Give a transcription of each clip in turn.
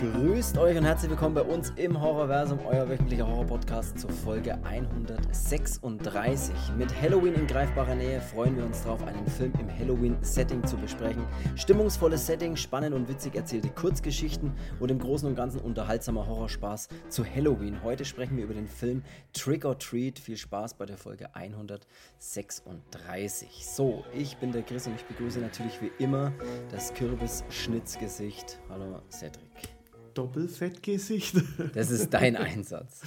Grüßt euch und herzlich willkommen bei uns im Horrorversum, euer wöchentlicher Horror-Podcast zur Folge 136. Mit Halloween in greifbarer Nähe freuen wir uns darauf, einen Film im Halloween-Setting zu besprechen. Stimmungsvolles Setting, spannend und witzig erzählte Kurzgeschichten und im Großen und Ganzen unterhaltsamer Horrorspaß zu Halloween. Heute sprechen wir über den Film Trick or Treat. Viel Spaß bei der Folge 136. So, ich bin der Chris und ich begrüße natürlich wie immer das Kürbis-Schnitzgesicht. Hallo Cedric. Doppelfettgesicht. Das ist dein Einsatz.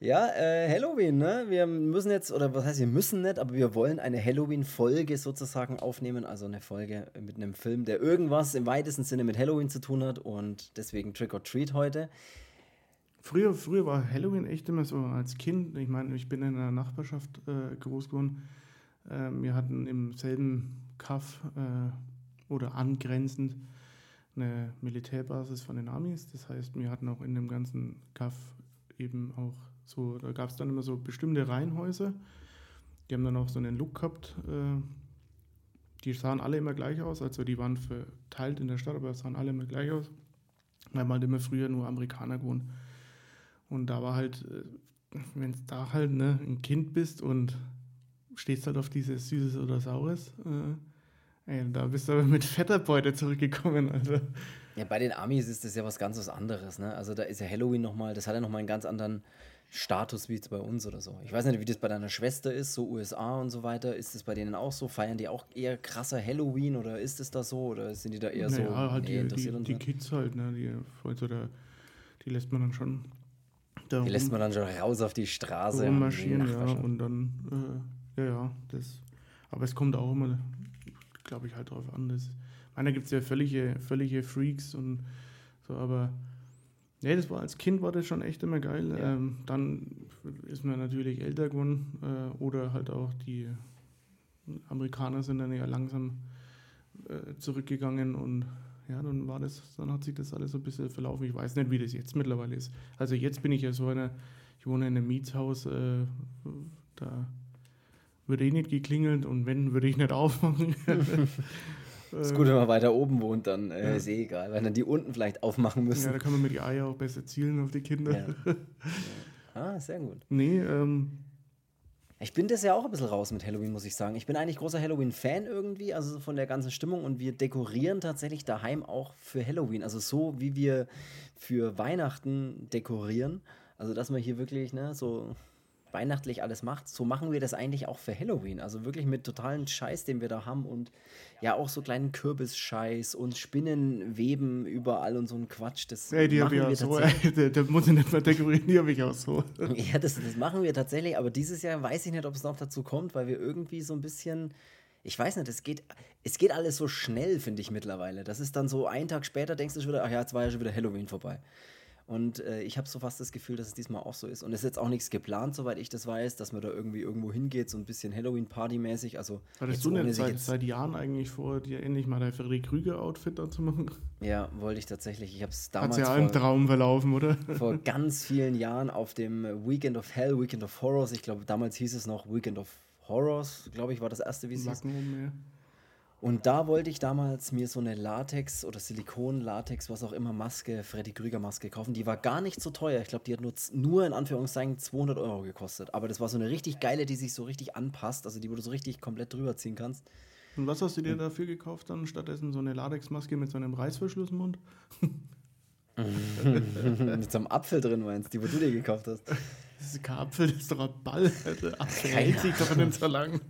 Ja, äh, Halloween, ne? Wir müssen jetzt, oder was heißt, wir müssen nicht, aber wir wollen eine Halloween-Folge sozusagen aufnehmen. Also eine Folge mit einem Film, der irgendwas im weitesten Sinne mit Halloween zu tun hat und deswegen Trick or Treat heute. Früher, früher war Halloween echt immer so als Kind. Ich meine, ich bin in einer Nachbarschaft äh, groß geworden. Äh, wir hatten im selben Kaff äh, oder angrenzend eine Militärbasis von den Amis. Das heißt, wir hatten auch in dem ganzen Kaff eben auch so, da gab es dann immer so bestimmte Reihenhäuser. Die haben dann auch so einen Look gehabt. Äh, die sahen alle immer gleich aus, also die waren verteilt in der Stadt, aber sahen alle immer gleich aus. Weil man halt immer früher nur Amerikaner gewohnt. Und da war halt, äh, wenn es da halt ne, ein Kind bist und stehst halt auf dieses Süßes oder Saures, äh, Ey, da bist du aber mit fetter Beute zurückgekommen, also. Ja, bei den Amis ist das ja was ganz was anderes, ne? Also da ist ja Halloween nochmal, das hat ja nochmal einen ganz anderen Status wie jetzt bei uns oder so. Ich weiß nicht, wie das bei deiner Schwester ist, so USA und so weiter. Ist das bei denen auch so? Feiern die auch eher krasser Halloween oder ist es da so? Oder sind die da eher naja, so halt nee, die, interessiert die, die Kids halt, ne? Die, also da, die lässt man dann schon. Da die lässt man dann schon raus auf die Straße. Rummarschieren, ja, und dann, äh, ja, ja, das. Aber es kommt auch immer glaube ich, halt drauf an. Das, meiner gibt es ja völlige, völlige Freaks und so, aber nee, das war als Kind war das schon echt immer geil. Ja. Ähm, dann ist man natürlich älter geworden äh, oder halt auch die Amerikaner sind dann ja langsam äh, zurückgegangen und ja, dann war das, dann hat sich das alles so ein bisschen verlaufen. Ich weiß nicht, wie das jetzt mittlerweile ist. Also jetzt bin ich ja so einer, ich wohne in einem Mietshaus, äh, da würde eh nicht geklingelt und wenn, würde ich nicht aufmachen. ist gut, wenn man weiter oben wohnt, dann äh, ja. ist eh egal, weil dann die unten vielleicht aufmachen müssen. Ja, da kann man mit die Eier auch besser zielen auf die Kinder. Ja. Ah, sehr gut. Nee, ähm. Ich bin das ja auch ein bisschen raus mit Halloween, muss ich sagen. Ich bin eigentlich großer Halloween-Fan irgendwie, also von der ganzen Stimmung und wir dekorieren tatsächlich daheim auch für Halloween. Also so, wie wir für Weihnachten dekorieren. Also, dass man hier wirklich, ne, so weihnachtlich alles macht, so machen wir das eigentlich auch für Halloween. Also wirklich mit totalen Scheiß, den wir da haben und ja auch so kleinen Kürbisscheiß und Spinnenweben überall und so ein Quatsch. Das ja, die habe ich auch so. Der, der muss ich nicht mehr dekorieren, die habe ich auch so. Ja, das, das machen wir tatsächlich, aber dieses Jahr weiß ich nicht, ob es noch dazu kommt, weil wir irgendwie so ein bisschen ich weiß nicht, es geht, es geht alles so schnell, finde ich mittlerweile. Das ist dann so, einen Tag später denkst du schon wieder, ach ja, jetzt war ja schon wieder Halloween vorbei. Und äh, ich habe so fast das Gefühl, dass es diesmal auch so ist. Und es ist jetzt auch nichts geplant, soweit ich das weiß, dass man da irgendwie irgendwo hingeht, so ein bisschen Halloween-Party-mäßig. Also, Hattest du denn seit, seit Jahren eigentlich vor, dir endlich mal dein Frederik Krüger-Outfit da zu machen? Ja, wollte ich tatsächlich. Ich habe es damals. Hat ja ein Traum verlaufen, oder? Vor ganz vielen Jahren auf dem Weekend of Hell, Weekend of Horrors. Ich glaube, damals hieß es noch Weekend of Horrors, glaube ich, war das erste, wie es hieß. Und da wollte ich damals mir so eine Latex- oder Silikon-Latex, was auch immer, Maske, Freddy Krüger-Maske kaufen. Die war gar nicht so teuer. Ich glaube, die hat nur, nur in Anführungszeichen 200 Euro gekostet. Aber das war so eine richtig geile, die sich so richtig anpasst. Also die, wo du so richtig komplett drüber ziehen kannst. Und was hast du dir dafür gekauft dann? Stattdessen so eine Latex-Maske mit so einem Reißverschlussmund? mit so einem Apfel drin meinst, die, wo du dir gekauft hast. Das ist kein Apfel, das ist doch ein Ball. Der Apfel hält sich doch nicht so lang.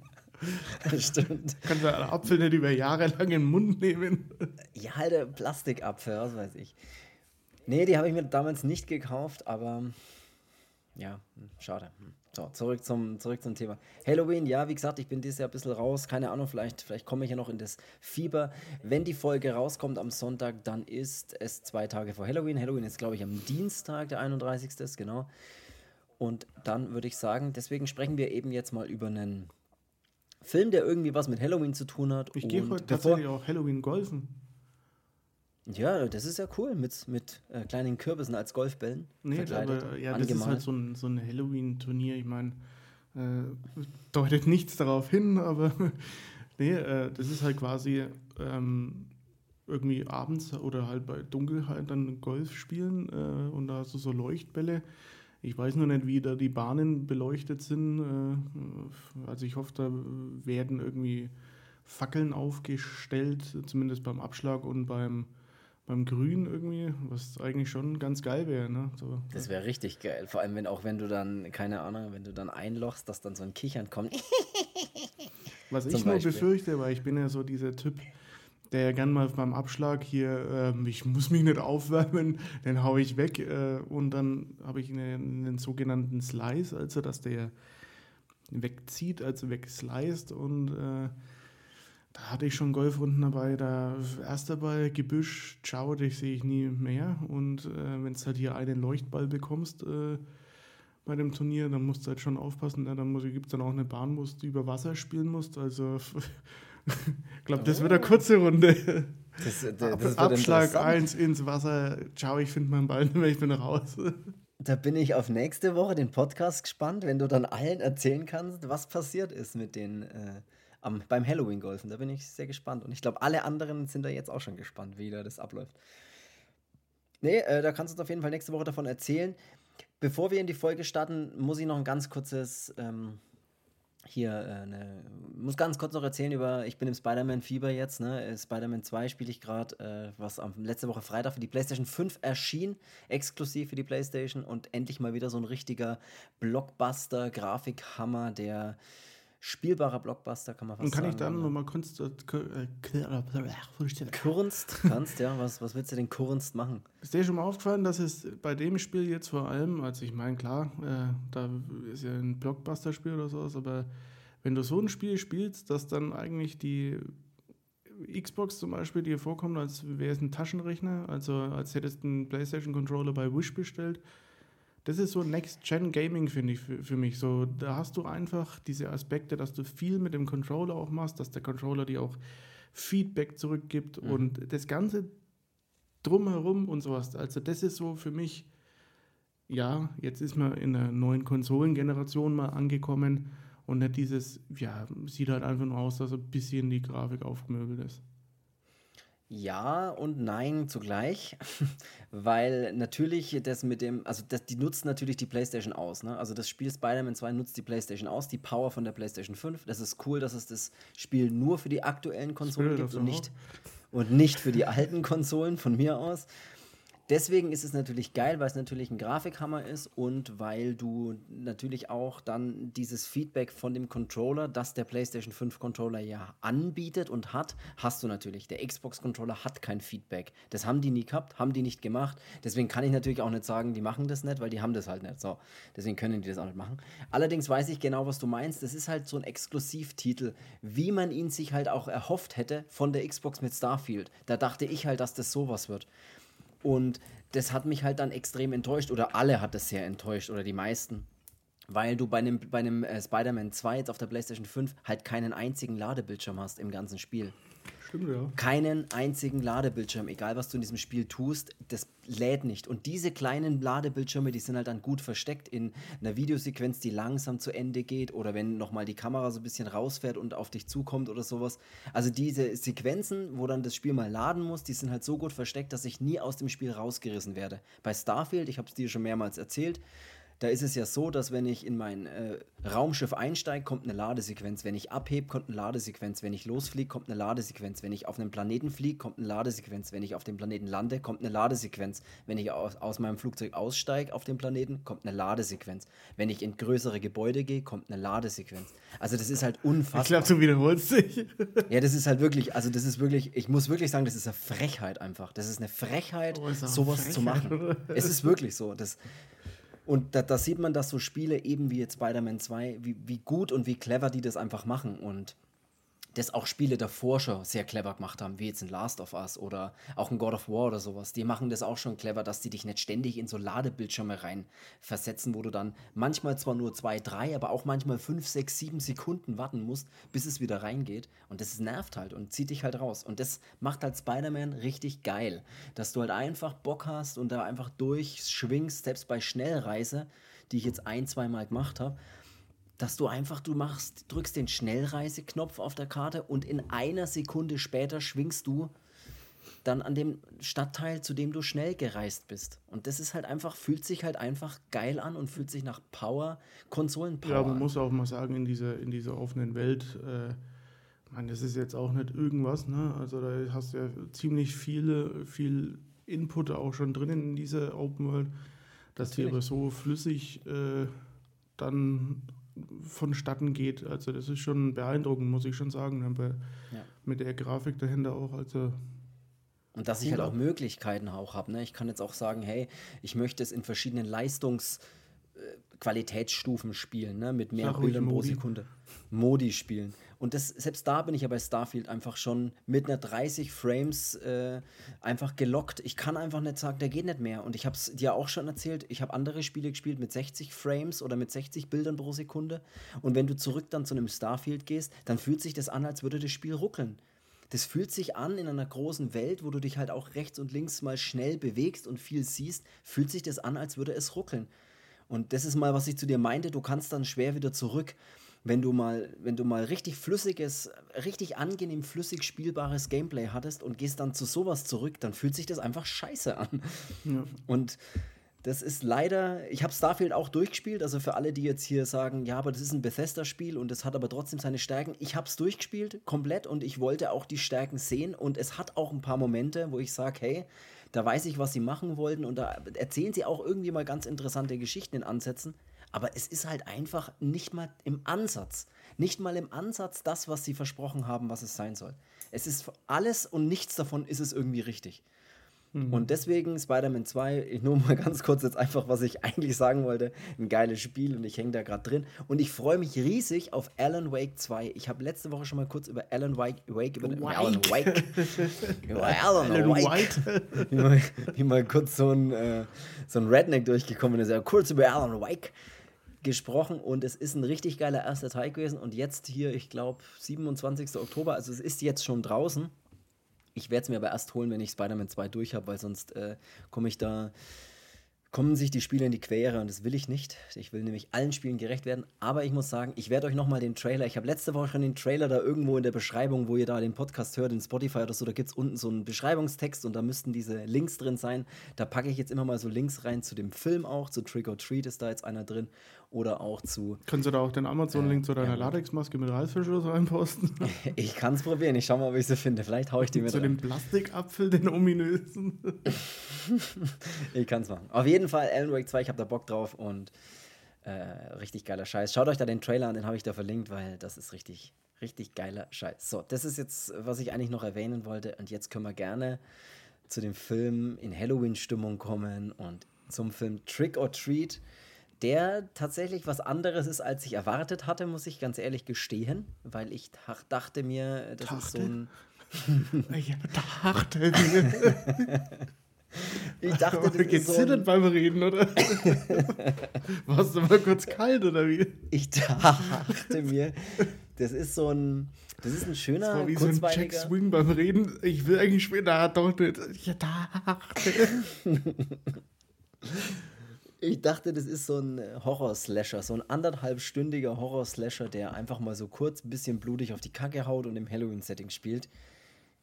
Stimmt. Kannst du einen Apfel nicht über Jahre lang in den Mund nehmen? Ja, ein Plastikapfel, was weiß ich. Nee, die habe ich mir damals nicht gekauft, aber ja, schade. So, zurück zum, zurück zum Thema. Halloween, ja, wie gesagt, ich bin dieses Jahr ein bisschen raus. Keine Ahnung, vielleicht, vielleicht komme ich ja noch in das Fieber. Wenn die Folge rauskommt am Sonntag, dann ist es zwei Tage vor Halloween. Halloween ist, glaube ich, am Dienstag, der 31. Ist, genau. Und dann würde ich sagen, deswegen sprechen wir eben jetzt mal über einen Film, der irgendwie was mit Halloween zu tun hat. Ich gehe heute tatsächlich auch Halloween golfen. Ja, das ist ja cool mit, mit äh, kleinen Kürbissen als Golfbällen. Nee, aber ja, das ist halt so ein, so ein Halloween-Turnier. Ich meine, äh, deutet nichts darauf hin, aber nee, äh, das ist halt quasi ähm, irgendwie abends oder halt bei Dunkelheit dann Golf spielen äh, und da hast du so Leuchtbälle. Ich weiß nur nicht, wie da die Bahnen beleuchtet sind. Äh, also ich hoffe, da werden irgendwie Fackeln aufgestellt, zumindest beim Abschlag und beim, beim Grün irgendwie, was eigentlich schon ganz geil wäre. Ne? So. Das wäre richtig geil. Vor allem, wenn auch wenn du dann, keine Ahnung, wenn du dann einlochst, dass dann so ein Kichern kommt. was ich nur befürchte, weil ich bin ja so dieser Typ, der ja gern mal beim Abschlag hier, äh, ich muss mich nicht aufwärmen, den haue ich weg. Äh, und dann habe ich einen, einen, sogenannten Slice, also dass der wegzieht, also wegsliced. Und äh, da hatte ich schon Golfrunden dabei. Da erster Ball, Gebüsch, ciao, dich sehe ich nie mehr. Und äh, wenn du halt hier einen Leuchtball bekommst äh, bei dem Turnier, dann musst du halt schon aufpassen. Ja, dann gibt es dann auch eine Bahn, wo du über Wasser spielen musst. Also ich glaube, das oh. wird eine kurze Runde. Das, das, das Abschlag 1 ins Wasser. Ciao, ich finde meinen Ball nicht mehr, ich bin raus. Da bin ich auf nächste Woche den Podcast gespannt, wenn du dann allen erzählen kannst, was passiert ist mit den äh, am, beim Halloween-Golfen. Da bin ich sehr gespannt. Und ich glaube, alle anderen sind da jetzt auch schon gespannt, wie da das abläuft. Nee, äh, da kannst du uns auf jeden Fall nächste Woche davon erzählen. Bevor wir in die Folge starten, muss ich noch ein ganz kurzes ähm, hier äh, ne, muss ganz kurz noch erzählen über, ich bin im Spider-Man-Fieber jetzt, ne? Äh, Spider-Man 2 spiele ich gerade, äh, was am, letzte Woche Freitag für die PlayStation 5 erschien, exklusiv für die PlayStation und endlich mal wieder so ein richtiger Blockbuster-Grafikhammer, der spielbarer Blockbuster, kann man fast sagen. Und kann sagen, ich dann nochmal Kunst, Kunst kannst, ja, was, was willst du denn Kunst machen? Ist dir schon mal aufgefallen, dass es bei dem Spiel jetzt vor allem, also ich meine, klar, äh, da ist ja ein Blockbuster-Spiel oder sowas, aber wenn du so ein Spiel spielst, dass dann eigentlich die Xbox zum Beispiel dir vorkommt, als wäre es ein Taschenrechner, also als hättest du einen PlayStation-Controller bei Wish bestellt das ist so Next-Gen-Gaming, finde ich, für, für, mich. So, da hast du einfach diese Aspekte, dass du viel mit dem Controller auch machst, dass der Controller dir auch Feedback zurückgibt mhm. und das Ganze drumherum und sowas. Also, das ist so für mich, ja, jetzt ist man in einer neuen Konsolengeneration mal angekommen und nicht dieses, ja, sieht halt einfach nur aus, dass ein bisschen die Grafik aufgemöbelt ist. Ja und nein zugleich, weil natürlich das mit dem, also das, die nutzen natürlich die PlayStation aus. Ne? Also das Spiel Spider-Man 2 nutzt die PlayStation aus, die Power von der PlayStation 5. Das ist cool, dass es das Spiel nur für die aktuellen Konsolen gibt und nicht, und nicht für die alten Konsolen von mir aus. Deswegen ist es natürlich geil, weil es natürlich ein Grafikhammer ist und weil du natürlich auch dann dieses Feedback von dem Controller, das der PlayStation 5 Controller ja anbietet und hat, hast du natürlich. Der Xbox Controller hat kein Feedback. Das haben die nie gehabt, haben die nicht gemacht. Deswegen kann ich natürlich auch nicht sagen, die machen das nicht, weil die haben das halt nicht. So, deswegen können die das auch nicht machen. Allerdings weiß ich genau, was du meinst. Das ist halt so ein Exklusivtitel, wie man ihn sich halt auch erhofft hätte von der Xbox mit Starfield. Da dachte ich halt, dass das sowas wird. Und das hat mich halt dann extrem enttäuscht, oder alle hat es sehr enttäuscht, oder die meisten. Weil du bei einem, bei einem äh, Spider-Man 2 jetzt auf der PlayStation 5 halt keinen einzigen Ladebildschirm hast im ganzen Spiel. Stimmt, ja. Keinen einzigen Ladebildschirm, egal was du in diesem Spiel tust, das lädt nicht. Und diese kleinen Ladebildschirme, die sind halt dann gut versteckt in einer Videosequenz, die langsam zu Ende geht oder wenn nochmal die Kamera so ein bisschen rausfährt und auf dich zukommt oder sowas. Also diese Sequenzen, wo dann das Spiel mal laden muss, die sind halt so gut versteckt, dass ich nie aus dem Spiel rausgerissen werde. Bei Starfield, ich habe es dir schon mehrmals erzählt, da ist es ja so, dass wenn ich in mein äh, Raumschiff einsteige, kommt eine Ladesequenz. Wenn ich abhebe, kommt eine Ladesequenz. Wenn ich losfliege, kommt eine Ladesequenz. Wenn ich auf einem Planeten fliege, kommt eine Ladesequenz. Wenn ich auf dem Planeten lande, kommt eine Ladesequenz. Wenn ich aus, aus meinem Flugzeug aussteige auf dem Planeten, kommt eine Ladesequenz. Wenn ich in größere Gebäude gehe, kommt eine Ladesequenz. Also das ist halt unfassbar. Ich glaube, du wiederholst dich. ja, das ist halt wirklich, also das ist wirklich, ich muss wirklich sagen, das ist eine Frechheit einfach. Das ist eine Frechheit, oh, sowas Frechheit, zu machen. Oder? Es ist wirklich so. Das, und da, da, sieht man, dass so Spiele eben wie jetzt Spider-Man 2, wie, wie gut und wie clever die das einfach machen. Und das auch Spiele davor schon sehr clever gemacht haben, wie jetzt ein Last of Us oder auch ein God of War oder sowas. Die machen das auch schon clever, dass die dich nicht ständig in so Ladebildschirme rein versetzen, wo du dann manchmal zwar nur zwei, drei, aber auch manchmal fünf, sechs, sieben Sekunden warten musst, bis es wieder reingeht. Und das nervt halt und zieht dich halt raus. Und das macht halt Spider-Man richtig geil, dass du halt einfach Bock hast und da einfach durchschwingst, selbst bei Schnellreise, die ich jetzt ein, zwei Mal gemacht habe dass du einfach, du machst, drückst den Schnellreiseknopf auf der Karte und in einer Sekunde später schwingst du dann an dem Stadtteil, zu dem du schnell gereist bist. Und das ist halt einfach, fühlt sich halt einfach geil an und fühlt sich nach Power, Konsolen-Power Ja, man muss auch mal sagen, in dieser, in dieser offenen Welt, äh, meine, das ist jetzt auch nicht irgendwas, ne? Also da hast du ja ziemlich viele, viel Input auch schon drin in dieser Open World, dass die Natürlich. aber so flüssig äh, dann vonstatten geht. Also das ist schon beeindruckend, muss ich schon sagen. Ja. mit der Grafik dahinter auch, also Und dass ich halt auch. Möglichkeiten auch habe. Ne? Ich kann jetzt auch sagen, hey, ich möchte es in verschiedenen Leistungs- äh, spielen, ne? mit mehr Bildern pro. Sekunde. Modi spielen. Und das, selbst da bin ich ja bei Starfield einfach schon mit einer 30 Frames äh, einfach gelockt. Ich kann einfach nicht sagen, der geht nicht mehr. Und ich habe es dir auch schon erzählt, ich habe andere Spiele gespielt mit 60 Frames oder mit 60 Bildern pro Sekunde. Und wenn du zurück dann zu einem Starfield gehst, dann fühlt sich das an, als würde das Spiel ruckeln. Das fühlt sich an in einer großen Welt, wo du dich halt auch rechts und links mal schnell bewegst und viel siehst, fühlt sich das an, als würde es ruckeln. Und das ist mal, was ich zu dir meinte, du kannst dann schwer wieder zurück. Wenn du mal, wenn du mal richtig flüssiges, richtig angenehm flüssig spielbares Gameplay hattest und gehst dann zu sowas zurück, dann fühlt sich das einfach scheiße an. ja. Und das ist leider, ich habe Starfield auch durchgespielt, also für alle, die jetzt hier sagen, ja, aber das ist ein Bethesda-Spiel und es hat aber trotzdem seine Stärken. Ich habe es durchgespielt, komplett, und ich wollte auch die Stärken sehen und es hat auch ein paar Momente, wo ich sage, hey, da weiß ich, was sie machen wollten und da erzählen sie auch irgendwie mal ganz interessante Geschichten in Ansätzen, aber es ist halt einfach nicht mal im Ansatz, nicht mal im Ansatz das, was sie versprochen haben, was es sein soll. Es ist alles und nichts davon ist es irgendwie richtig. Und deswegen Spider-Man 2, ich nur mal ganz kurz jetzt einfach, was ich eigentlich sagen wollte, ein geiles Spiel und ich hänge da gerade drin. Und ich freue mich riesig auf Alan Wake 2. Ich habe letzte Woche schon mal kurz über Alan Wake, Wake über über Alan Wake, über Alan, Alan Wake, White. wie, mal, wie mal kurz so ein, äh, so ein Redneck durchgekommen ist, ja, kurz über Alan Wake gesprochen und es ist ein richtig geiler erster Teil gewesen und jetzt hier, ich glaube, 27. Oktober, also es ist jetzt schon draußen. Ich werde es mir aber erst holen, wenn ich Spider-Man 2 durch habe, weil sonst äh, komme ich da, kommen sich die Spiele in die Quere und das will ich nicht. Ich will nämlich allen Spielen gerecht werden. Aber ich muss sagen, ich werde euch nochmal den Trailer, ich habe letzte Woche schon den Trailer da irgendwo in der Beschreibung, wo ihr da den Podcast hört, in Spotify oder so, da gibt es unten so einen Beschreibungstext und da müssten diese Links drin sein. Da packe ich jetzt immer mal so Links rein zu dem Film auch, zu Trick or Treat ist da jetzt einer drin oder auch zu Kannst du da auch den Amazon-Link zu deiner ja. Latexmaske mit Reißverschluss reinposten? Ich kann es probieren. Ich schau mal, ob ich sie finde. Vielleicht haue ich die mit zu rein. dem Plastikapfel, den ominösen. Ich kann es machen. Auf jeden Fall Alan Wake 2, ich habe da Bock drauf und äh, richtig geiler Scheiß. Schaut euch da den Trailer an, den habe ich da verlinkt, weil das ist richtig, richtig geiler Scheiß. So, das ist jetzt, was ich eigentlich noch erwähnen wollte. Und jetzt können wir gerne zu dem Film in Halloween-Stimmung kommen und zum Film Trick or Treat, der tatsächlich was anderes ist, als ich erwartet hatte, muss ich ganz ehrlich gestehen, weil ich dach- dachte mir, das ist so Dachte? ein. Ich dachte, Ich dachte, das ist so ein, beim Reden, oder? Warst du mal kurz kalt, oder wie? Ich dachte mir, das ist so ein, das ist ein Das schöner, war wie so ein Jack. Swing beim Reden. Ich will eigentlich später, doch nicht. Ich dachte. ich dachte, das ist so ein Horror-Slasher, so ein anderthalbstündiger Horror-Slasher, der einfach mal so kurz ein bisschen blutig auf die Kacke haut und im Halloween-Setting spielt.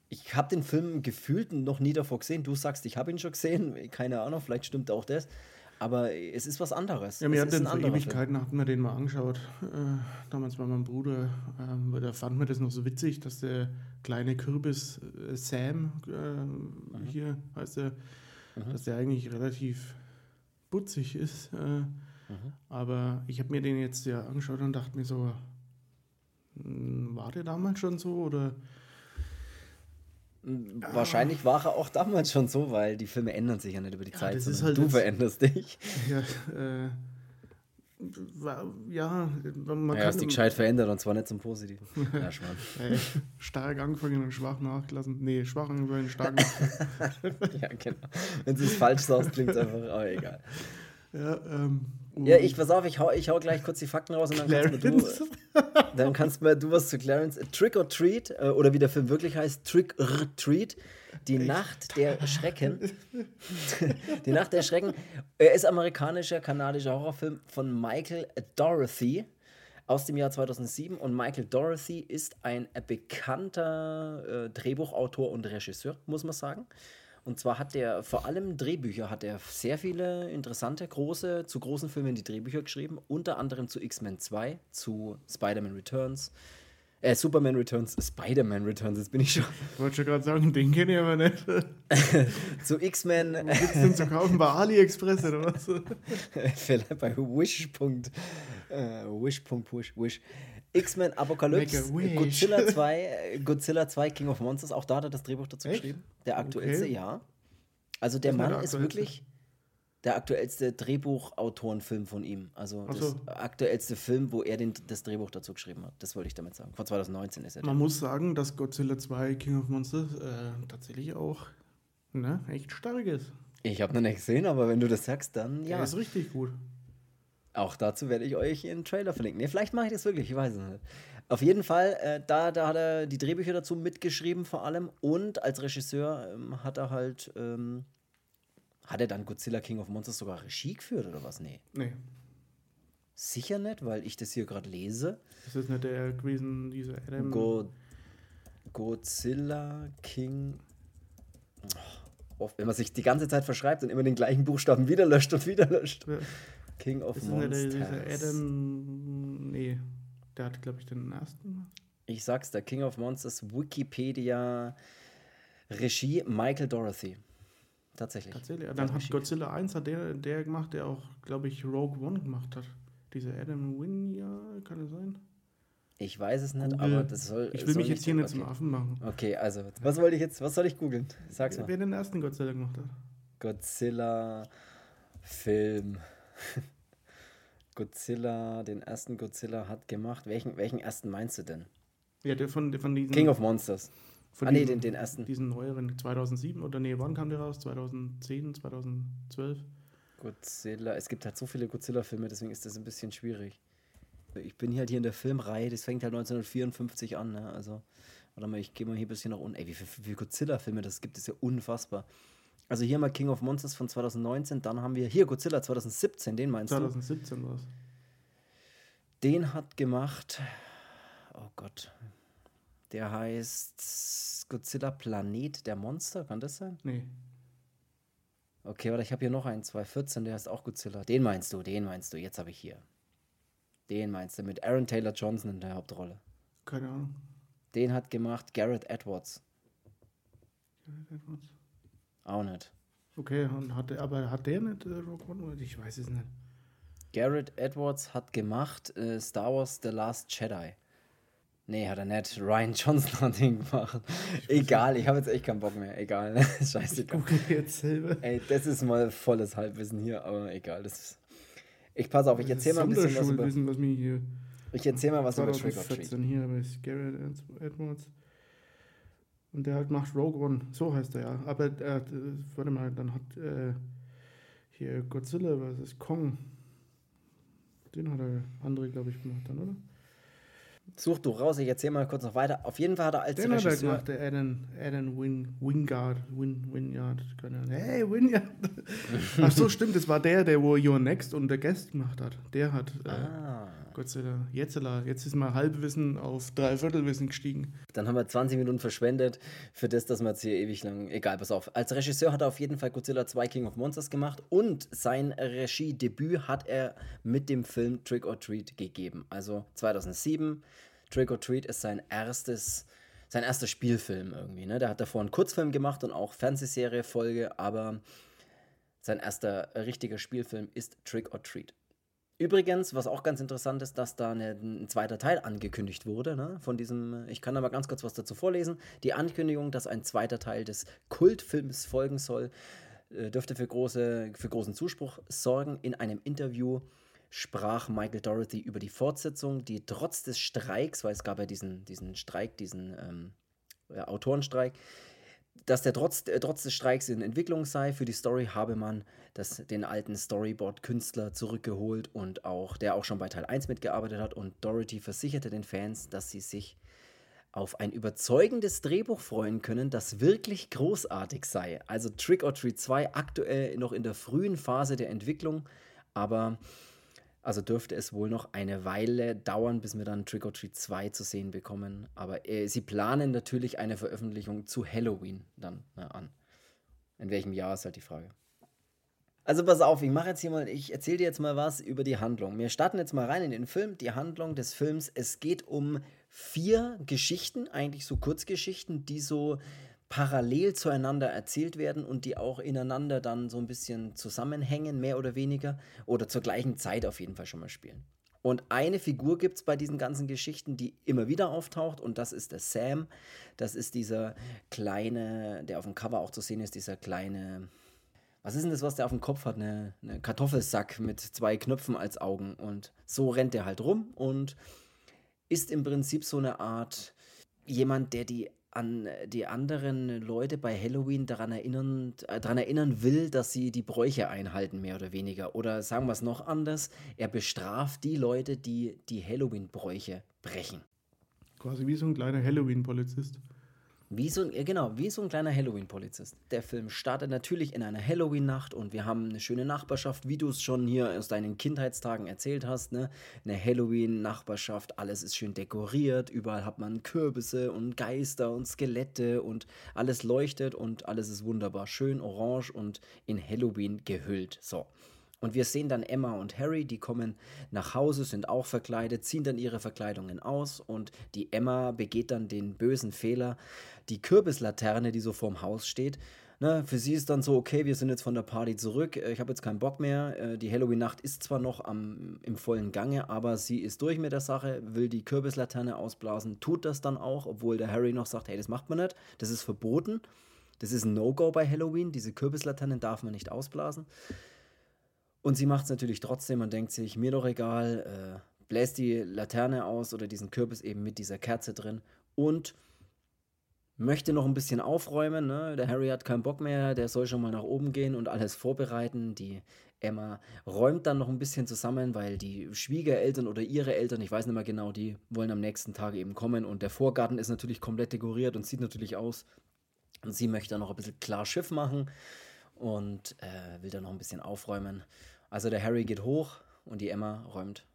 Ich habe den Film gefühlt noch nie davor gesehen. Du sagst, ich habe ihn schon gesehen. Keine Ahnung, vielleicht stimmt auch das. Aber es ist was anderes. Ja, wir ist den vor Ewigkeiten, hatten wir den mal angeschaut. Äh, damals bei meinem Bruder. Ähm, da fand mir das noch so witzig, dass der kleine Kürbis äh, Sam, äh, hier heißt er, dass der eigentlich relativ putzig ist. Äh, Aber ich habe mir den jetzt ja angeschaut und dachte mir so, hm, war der damals schon so oder Film. Wahrscheinlich war er auch damals schon so, weil die Filme ändern sich ja nicht über die Zeit, das ist halt du jetzt- veränderst dich. ja, äh, ja, man Ja, hast dich kann gescheit verändert und zwar nicht zum Positiven. ja, Schmarrn. äh, stark angefangen und schwach nachgelassen. Nee, schwach angefangen, stark nachgelassen. ja, genau. Wenn du es falsch sagst, klingt es einfach, aber egal. Ja, ähm, Ja, ich, pass auf, ich hau, ich hau gleich kurz die Fakten raus und dann kannst, mir du, Clarence. dann kannst mir du was zu Clarence. Trick or Treat, äh, oder wie der Film wirklich heißt, Trick or Treat, die Nacht der Schrecken. die Nacht der Schrecken. Er ist amerikanischer, kanadischer Horrorfilm von Michael Dorothy. aus dem Jahr 2007 und Michael Dorothy ist ein bekannter äh, Drehbuchautor und Regisseur, muss man sagen. Und zwar hat der vor allem Drehbücher, hat er sehr viele interessante, große, zu großen Filmen die Drehbücher geschrieben, unter anderem zu X-Men 2, zu Spider-Man Returns, äh, Superman Returns, Spider-Man Returns, jetzt bin ich schon. Ich wollte schon gerade sagen, den kenne ich aber nicht. zu X-Men. Wo gibt's den zu kaufen? Bei AliExpress oder was? Vielleicht bei Wish. Äh, Wish. Wish. Wish. X-Men Apocalypse, Godzilla 2, Godzilla 2 King of Monsters, auch da hat er das Drehbuch dazu Echt? geschrieben. Der aktuellste, okay. ja. Also der Mann ist wirklich der aktuellste Drehbuchautorenfilm von ihm. Also das so. aktuellste Film, wo er den, das Drehbuch dazu geschrieben hat. Das wollte ich damit sagen. Von 2019 ist er. Man muss sagen, dass Godzilla 2 King of Monsters äh, tatsächlich auch ne, echt stark ist. Ich habe noch nicht gesehen, aber wenn du das sagst, dann ja. Der ist richtig gut. Auch dazu werde ich euch einen Trailer verlinken. Nee, vielleicht mache ich das wirklich, ich weiß es nicht. Auf jeden Fall, äh, da, da hat er die Drehbücher dazu mitgeschrieben vor allem und als Regisseur ähm, hat er halt, ähm, hat er dann Godzilla King of Monsters sogar Regie geführt oder was? Nee. Nee. Sicher nicht, weil ich das hier gerade lese. Ist das nicht der gewesen, dieser Adam? Go Godzilla King. Oh, wenn man sich die ganze Zeit verschreibt und immer den gleichen Buchstaben wieder löscht und wieder löscht. Ja. King of ist Monsters. Dieser Adam. Nee, der hat, glaube ich, den ersten. Ich sag's, der King of Monsters Wikipedia Regie Michael Dorothy. Tatsächlich. Tatsächlich. Dann hat Godzilla 1 hat der, der gemacht, der auch, glaube ich, Rogue One gemacht hat. Dieser Adam Winya, kann es sein? Ich weiß es nicht, Google. aber das soll. Ich will soll mich jetzt hier nicht zum Affen machen. Okay, also, was wollte ich jetzt, was soll ich googeln? Sag's mal. Wer den ersten Godzilla gemacht hat. Godzilla Film. Godzilla, den ersten Godzilla hat gemacht. Welchen, welchen ersten meinst du denn? Ja, der von, von diesen. King of Monsters. Von ah, nee, den, den ersten. Diesen neueren, 2007 oder nee, wann kam der raus? 2010, 2012? Godzilla. Es gibt halt so viele Godzilla-Filme, deswegen ist das ein bisschen schwierig. Ich bin halt hier in der Filmreihe, das fängt halt 1954 an, ne? Also, warte mal, ich gehe mal hier ein bisschen nach unten. Ey, wie viele, viele Godzilla-Filme das gibt, ist ja unfassbar. Also hier mal King of Monsters von 2019, dann haben wir hier Godzilla 2017, den meinst 2017 du? 2017 was? Den hat gemacht, oh Gott, der heißt Godzilla Planet der Monster, kann das sein? Nee. Okay, warte, ich habe hier noch einen, 2014, der heißt auch Godzilla. Den meinst du, den meinst du, jetzt habe ich hier. Den meinst du, mit Aaron Taylor Johnson in der Hauptrolle. Keine Ahnung. Den hat gemacht Garrett Edwards. Garrett Edwards. Auch nicht. Okay, und hat, aber hat der nicht äh, Rogue One? Ich weiß es nicht. Garrett Edwards hat gemacht äh, Star Wars The Last Jedi. Nee, hat er nicht. Ryan Johnson hat ihn gemacht. Egal, ich habe jetzt echt keinen Bock mehr. Egal, ne? Scheiße. Ich gucke jetzt selber. Ey, das ist mal volles Halbwissen hier, aber egal. Das ist ich passe auf, ich erzähle mal ein bisschen was über... Was mir hier ich erzähle mal was über Trick or Treat. hier bei Garrett Edwards. Und der halt macht Rogue One, so heißt er ja. Aber er äh, warte mal, dann hat äh, hier Godzilla vs. Kong. Den hat er andere, glaube ich, gemacht dann, oder? Such du raus, ich erzähl mal kurz noch weiter. Auf jeden Fall hat er als Den Regisseur... Den hat er gemacht, der Adam, Adam Win, Wingard, Win, Ahnung. Hey, Winyard! Ach so, stimmt, das war der, der wo Your Next und der Guest gemacht hat. Der hat... Äh, ah. Gott sei Dank. Jetzt, jetzt ist mal Halbwissen auf Dreiviertelwissen gestiegen. Dann haben wir 20 Minuten verschwendet für das, dass wir jetzt hier ewig lang. Egal, pass auf. Als Regisseur hat er auf jeden Fall Godzilla 2 King of Monsters gemacht und sein Regiedebüt hat er mit dem Film Trick or Treat gegeben. Also 2007. Trick or Treat ist sein erstes sein erster Spielfilm irgendwie. Ne? Der hat davor einen Kurzfilm gemacht und auch Fernsehserie, Folge, aber sein erster richtiger Spielfilm ist Trick or Treat. Übrigens, was auch ganz interessant ist, dass da eine, ein zweiter Teil angekündigt wurde, ne, von diesem, ich kann da mal ganz kurz was dazu vorlesen. Die Ankündigung, dass ein zweiter Teil des Kultfilms folgen soll, äh, dürfte für, große, für großen Zuspruch sorgen. In einem Interview sprach Michael Dorothy über die Fortsetzung, die trotz des Streiks, weil es gab ja diesen, diesen Streik, diesen ähm, Autorenstreik, dass der trotz, äh, trotz des Streiks in Entwicklung sei. Für die Story habe man das, den alten Storyboard-Künstler zurückgeholt und auch, der auch schon bei Teil 1 mitgearbeitet hat. Und Dorothy versicherte den Fans, dass sie sich auf ein überzeugendes Drehbuch freuen können, das wirklich großartig sei. Also Trick or Treat 2 aktuell noch in der frühen Phase der Entwicklung, aber Also dürfte es wohl noch eine Weile dauern, bis wir dann Trick or Treat 2 zu sehen bekommen. Aber äh, sie planen natürlich eine Veröffentlichung zu Halloween dann na, an. In welchem Jahr ist halt die Frage. Also pass auf, ich mache jetzt hier mal, ich erzähle dir jetzt mal was über die Handlung. Wir starten jetzt mal rein in den Film. Die Handlung des Films, es geht um vier Geschichten, eigentlich so Kurzgeschichten, die so parallel zueinander erzählt werden und die auch ineinander dann so ein bisschen zusammenhängen, mehr oder weniger, oder zur gleichen Zeit auf jeden Fall schon mal spielen. Und eine Figur gibt es bei diesen ganzen Geschichten, die immer wieder auftaucht, und das ist der Sam. Das ist dieser kleine, der auf dem Cover auch zu sehen ist, dieser kleine, was ist denn das, was der auf dem Kopf hat? Eine, eine Kartoffelsack mit zwei Knöpfen als Augen. Und so rennt er halt rum und ist im Prinzip so eine Art jemand, der die an die anderen Leute bei Halloween daran erinnern, äh, daran erinnern will, dass sie die Bräuche einhalten, mehr oder weniger. Oder sagen wir es noch anders, er bestraft die Leute, die die Halloween-Bräuche brechen. Quasi wie so ein kleiner Halloween-Polizist. Wie so, genau, wie so ein kleiner Halloween-Polizist. Der Film startet natürlich in einer Halloween-Nacht und wir haben eine schöne Nachbarschaft, wie du es schon hier aus deinen Kindheitstagen erzählt hast. Ne? Eine Halloween-Nachbarschaft, alles ist schön dekoriert, überall hat man Kürbisse und Geister und Skelette und alles leuchtet und alles ist wunderbar schön orange und in Halloween gehüllt. So. Und wir sehen dann Emma und Harry, die kommen nach Hause, sind auch verkleidet, ziehen dann ihre Verkleidungen aus und die Emma begeht dann den bösen Fehler, die Kürbislaterne, die so vorm Haus steht, Ne, für sie ist dann so, okay, wir sind jetzt von der Party zurück, äh, ich habe jetzt keinen Bock mehr. Äh, die Halloween-Nacht ist zwar noch am, im vollen Gange, aber sie ist durch mit der Sache, will die Kürbislaterne ausblasen, tut das dann auch, obwohl der Harry noch sagt, hey, das macht man nicht, das ist verboten. Das ist ein No-Go bei Halloween, diese Kürbislaternen darf man nicht ausblasen. Und sie macht es natürlich trotzdem und denkt sich, mir doch egal, äh, bläst die Laterne aus oder diesen Kürbis eben mit dieser Kerze drin und möchte noch ein bisschen aufräumen. Ne? Der Harry hat keinen Bock mehr, der soll schon mal nach oben gehen und alles vorbereiten. Die Emma räumt dann noch ein bisschen zusammen, weil die Schwiegereltern oder ihre Eltern, ich weiß nicht mehr genau, die wollen am nächsten Tag eben kommen und der Vorgarten ist natürlich komplett dekoriert und sieht natürlich aus. Und sie möchte dann noch ein bisschen klar Schiff machen und äh, will dann noch ein bisschen aufräumen. Also der Harry geht hoch und die Emma räumt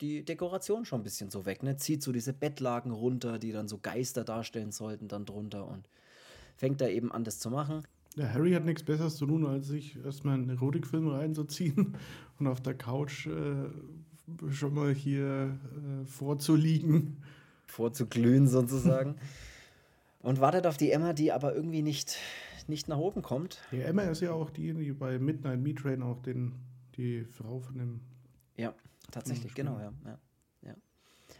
die Dekoration schon ein bisschen so weg, ne? Zieht so diese Bettlaken runter, die dann so Geister darstellen sollten, dann drunter und fängt da eben an, das zu machen. Der Harry hat nichts Besseres zu tun, als sich erstmal einen Erotikfilm reinzuziehen und auf der Couch äh, schon mal hier äh, vorzuliegen. Vorzuglühen sozusagen. und wartet auf die Emma, die aber irgendwie nicht, nicht nach oben kommt. Die Emma ist ja auch die, die bei Midnight Meat Train auch den, die Frau von dem. Ja, tatsächlich, genau, ja. ja. ja.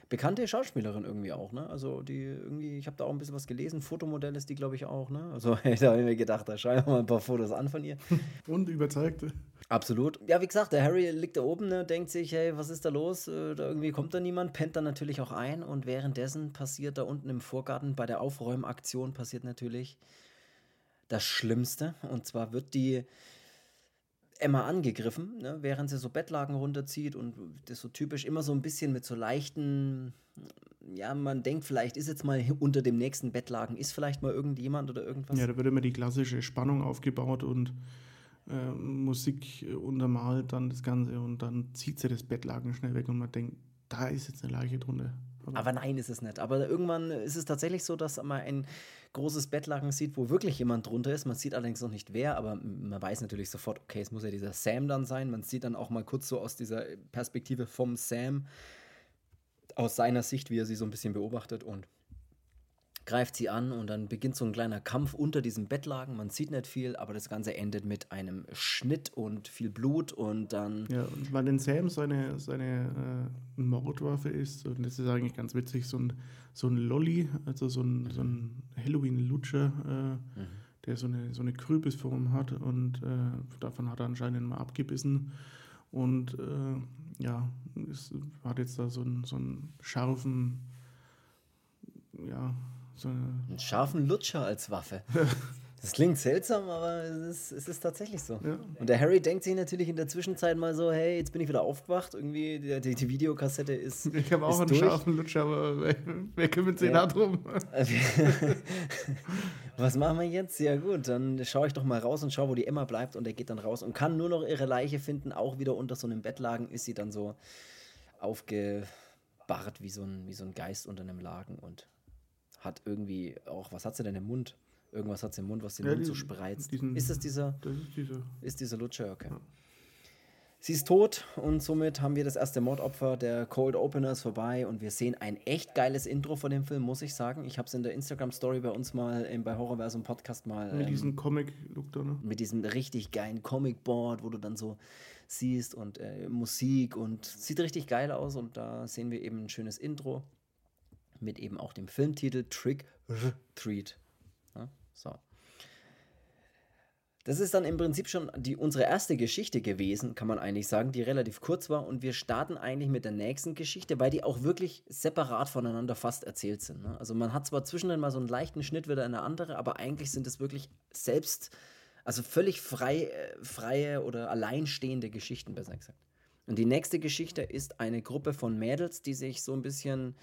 Bekannte Schauspielerin irgendwie auch, ne? Also die irgendwie, ich habe da auch ein bisschen was gelesen. Fotomodell ist die, glaube ich, auch, ne? Also da habe ich mir gedacht, da schauen wir mal ein paar Fotos an von ihr. Und überzeugte. Absolut. Ja, wie gesagt, der Harry liegt da oben, ne, denkt sich, hey, was ist da los? Äh, da irgendwie kommt da niemand, pennt dann natürlich auch ein und währenddessen passiert da unten im Vorgarten bei der Aufräumaktion passiert natürlich das Schlimmste. Und zwar wird die Emma angegriffen, ne, während sie so Bettlaken runterzieht und das so typisch immer so ein bisschen mit so leichten, ja, man denkt vielleicht ist jetzt mal unter dem nächsten Bettlaken, ist vielleicht mal irgendjemand oder irgendwas. Ja, da wird immer die klassische Spannung aufgebaut und äh, Musik untermalt dann das Ganze und dann zieht sie das Bettlaken schnell weg und man denkt, da ist jetzt eine Leiche drunter. Aber, Aber nein, ist es nicht. Aber irgendwann ist es tatsächlich so, dass man ein großes Bettlaken sieht, wo wirklich jemand drunter ist. Man sieht allerdings noch nicht wer, aber man weiß natürlich sofort, okay, es muss ja dieser Sam dann sein. Man sieht dann auch mal kurz so aus dieser Perspektive vom Sam, aus seiner Sicht, wie er sie so ein bisschen beobachtet und greift sie an und dann beginnt so ein kleiner Kampf unter diesem Bettlaken. Man sieht nicht viel, aber das Ganze endet mit einem Schnitt und viel Blut und dann. Ja, und weil in Sam seine, seine äh, Mordwaffe ist, und das ist eigentlich ganz witzig, so ein, so ein Lolly, also so ein, so ein Halloween-Lutscher, äh, mhm. der so eine, so eine Krübisform hat und äh, davon hat er anscheinend mal abgebissen. Und äh, ja, es hat jetzt da so einen, so einen scharfen, ja, so einen scharfen Lutscher als Waffe. Das klingt seltsam, aber es ist, es ist tatsächlich so. Ja. Und der Harry denkt sich natürlich in der Zwischenzeit mal so, hey, jetzt bin ich wieder aufgewacht, irgendwie die, die, die Videokassette ist Ich habe auch einen durch. scharfen Lutscher, aber wer, wer kümmert sich ja. da drum? Was machen wir jetzt? Ja gut, dann schaue ich doch mal raus und schaue, wo die Emma bleibt und er geht dann raus und kann nur noch ihre Leiche finden. Auch wieder unter so einem Bettlagen ist sie dann so aufgebahrt wie so ein, wie so ein Geist unter einem Lagen und hat irgendwie auch, was hat sie denn im Mund? Irgendwas hat sie im Mund, was den ja, Mund so spreizt. Diesen, ist das dieser? Das ist dieser. Ist dieser Lutscher, okay. Ja. Sie ist tot und somit haben wir das erste Mordopfer. Der Cold Opener ist vorbei und wir sehen ein echt geiles Intro von dem Film, muss ich sagen. Ich habe es in der Instagram-Story bei uns mal im, bei Horrorversum Podcast mal. Mit ähm, diesem Comic-Look da, ne? Mit diesem richtig geilen Comic-Board, wo du dann so siehst und äh, Musik und sieht richtig geil aus und da sehen wir eben ein schönes Intro mit eben auch dem Filmtitel Trick or Treat. Ja, so. Das ist dann im Prinzip schon die, unsere erste Geschichte gewesen, kann man eigentlich sagen, die relativ kurz war. Und wir starten eigentlich mit der nächsten Geschichte, weil die auch wirklich separat voneinander fast erzählt sind. Ne? Also man hat zwar zwischendrin mal so einen leichten Schnitt wieder in eine andere, aber eigentlich sind es wirklich selbst, also völlig frei, äh, freie oder alleinstehende Geschichten, besser gesagt. Und die nächste Geschichte ist eine Gruppe von Mädels, die sich so ein bisschen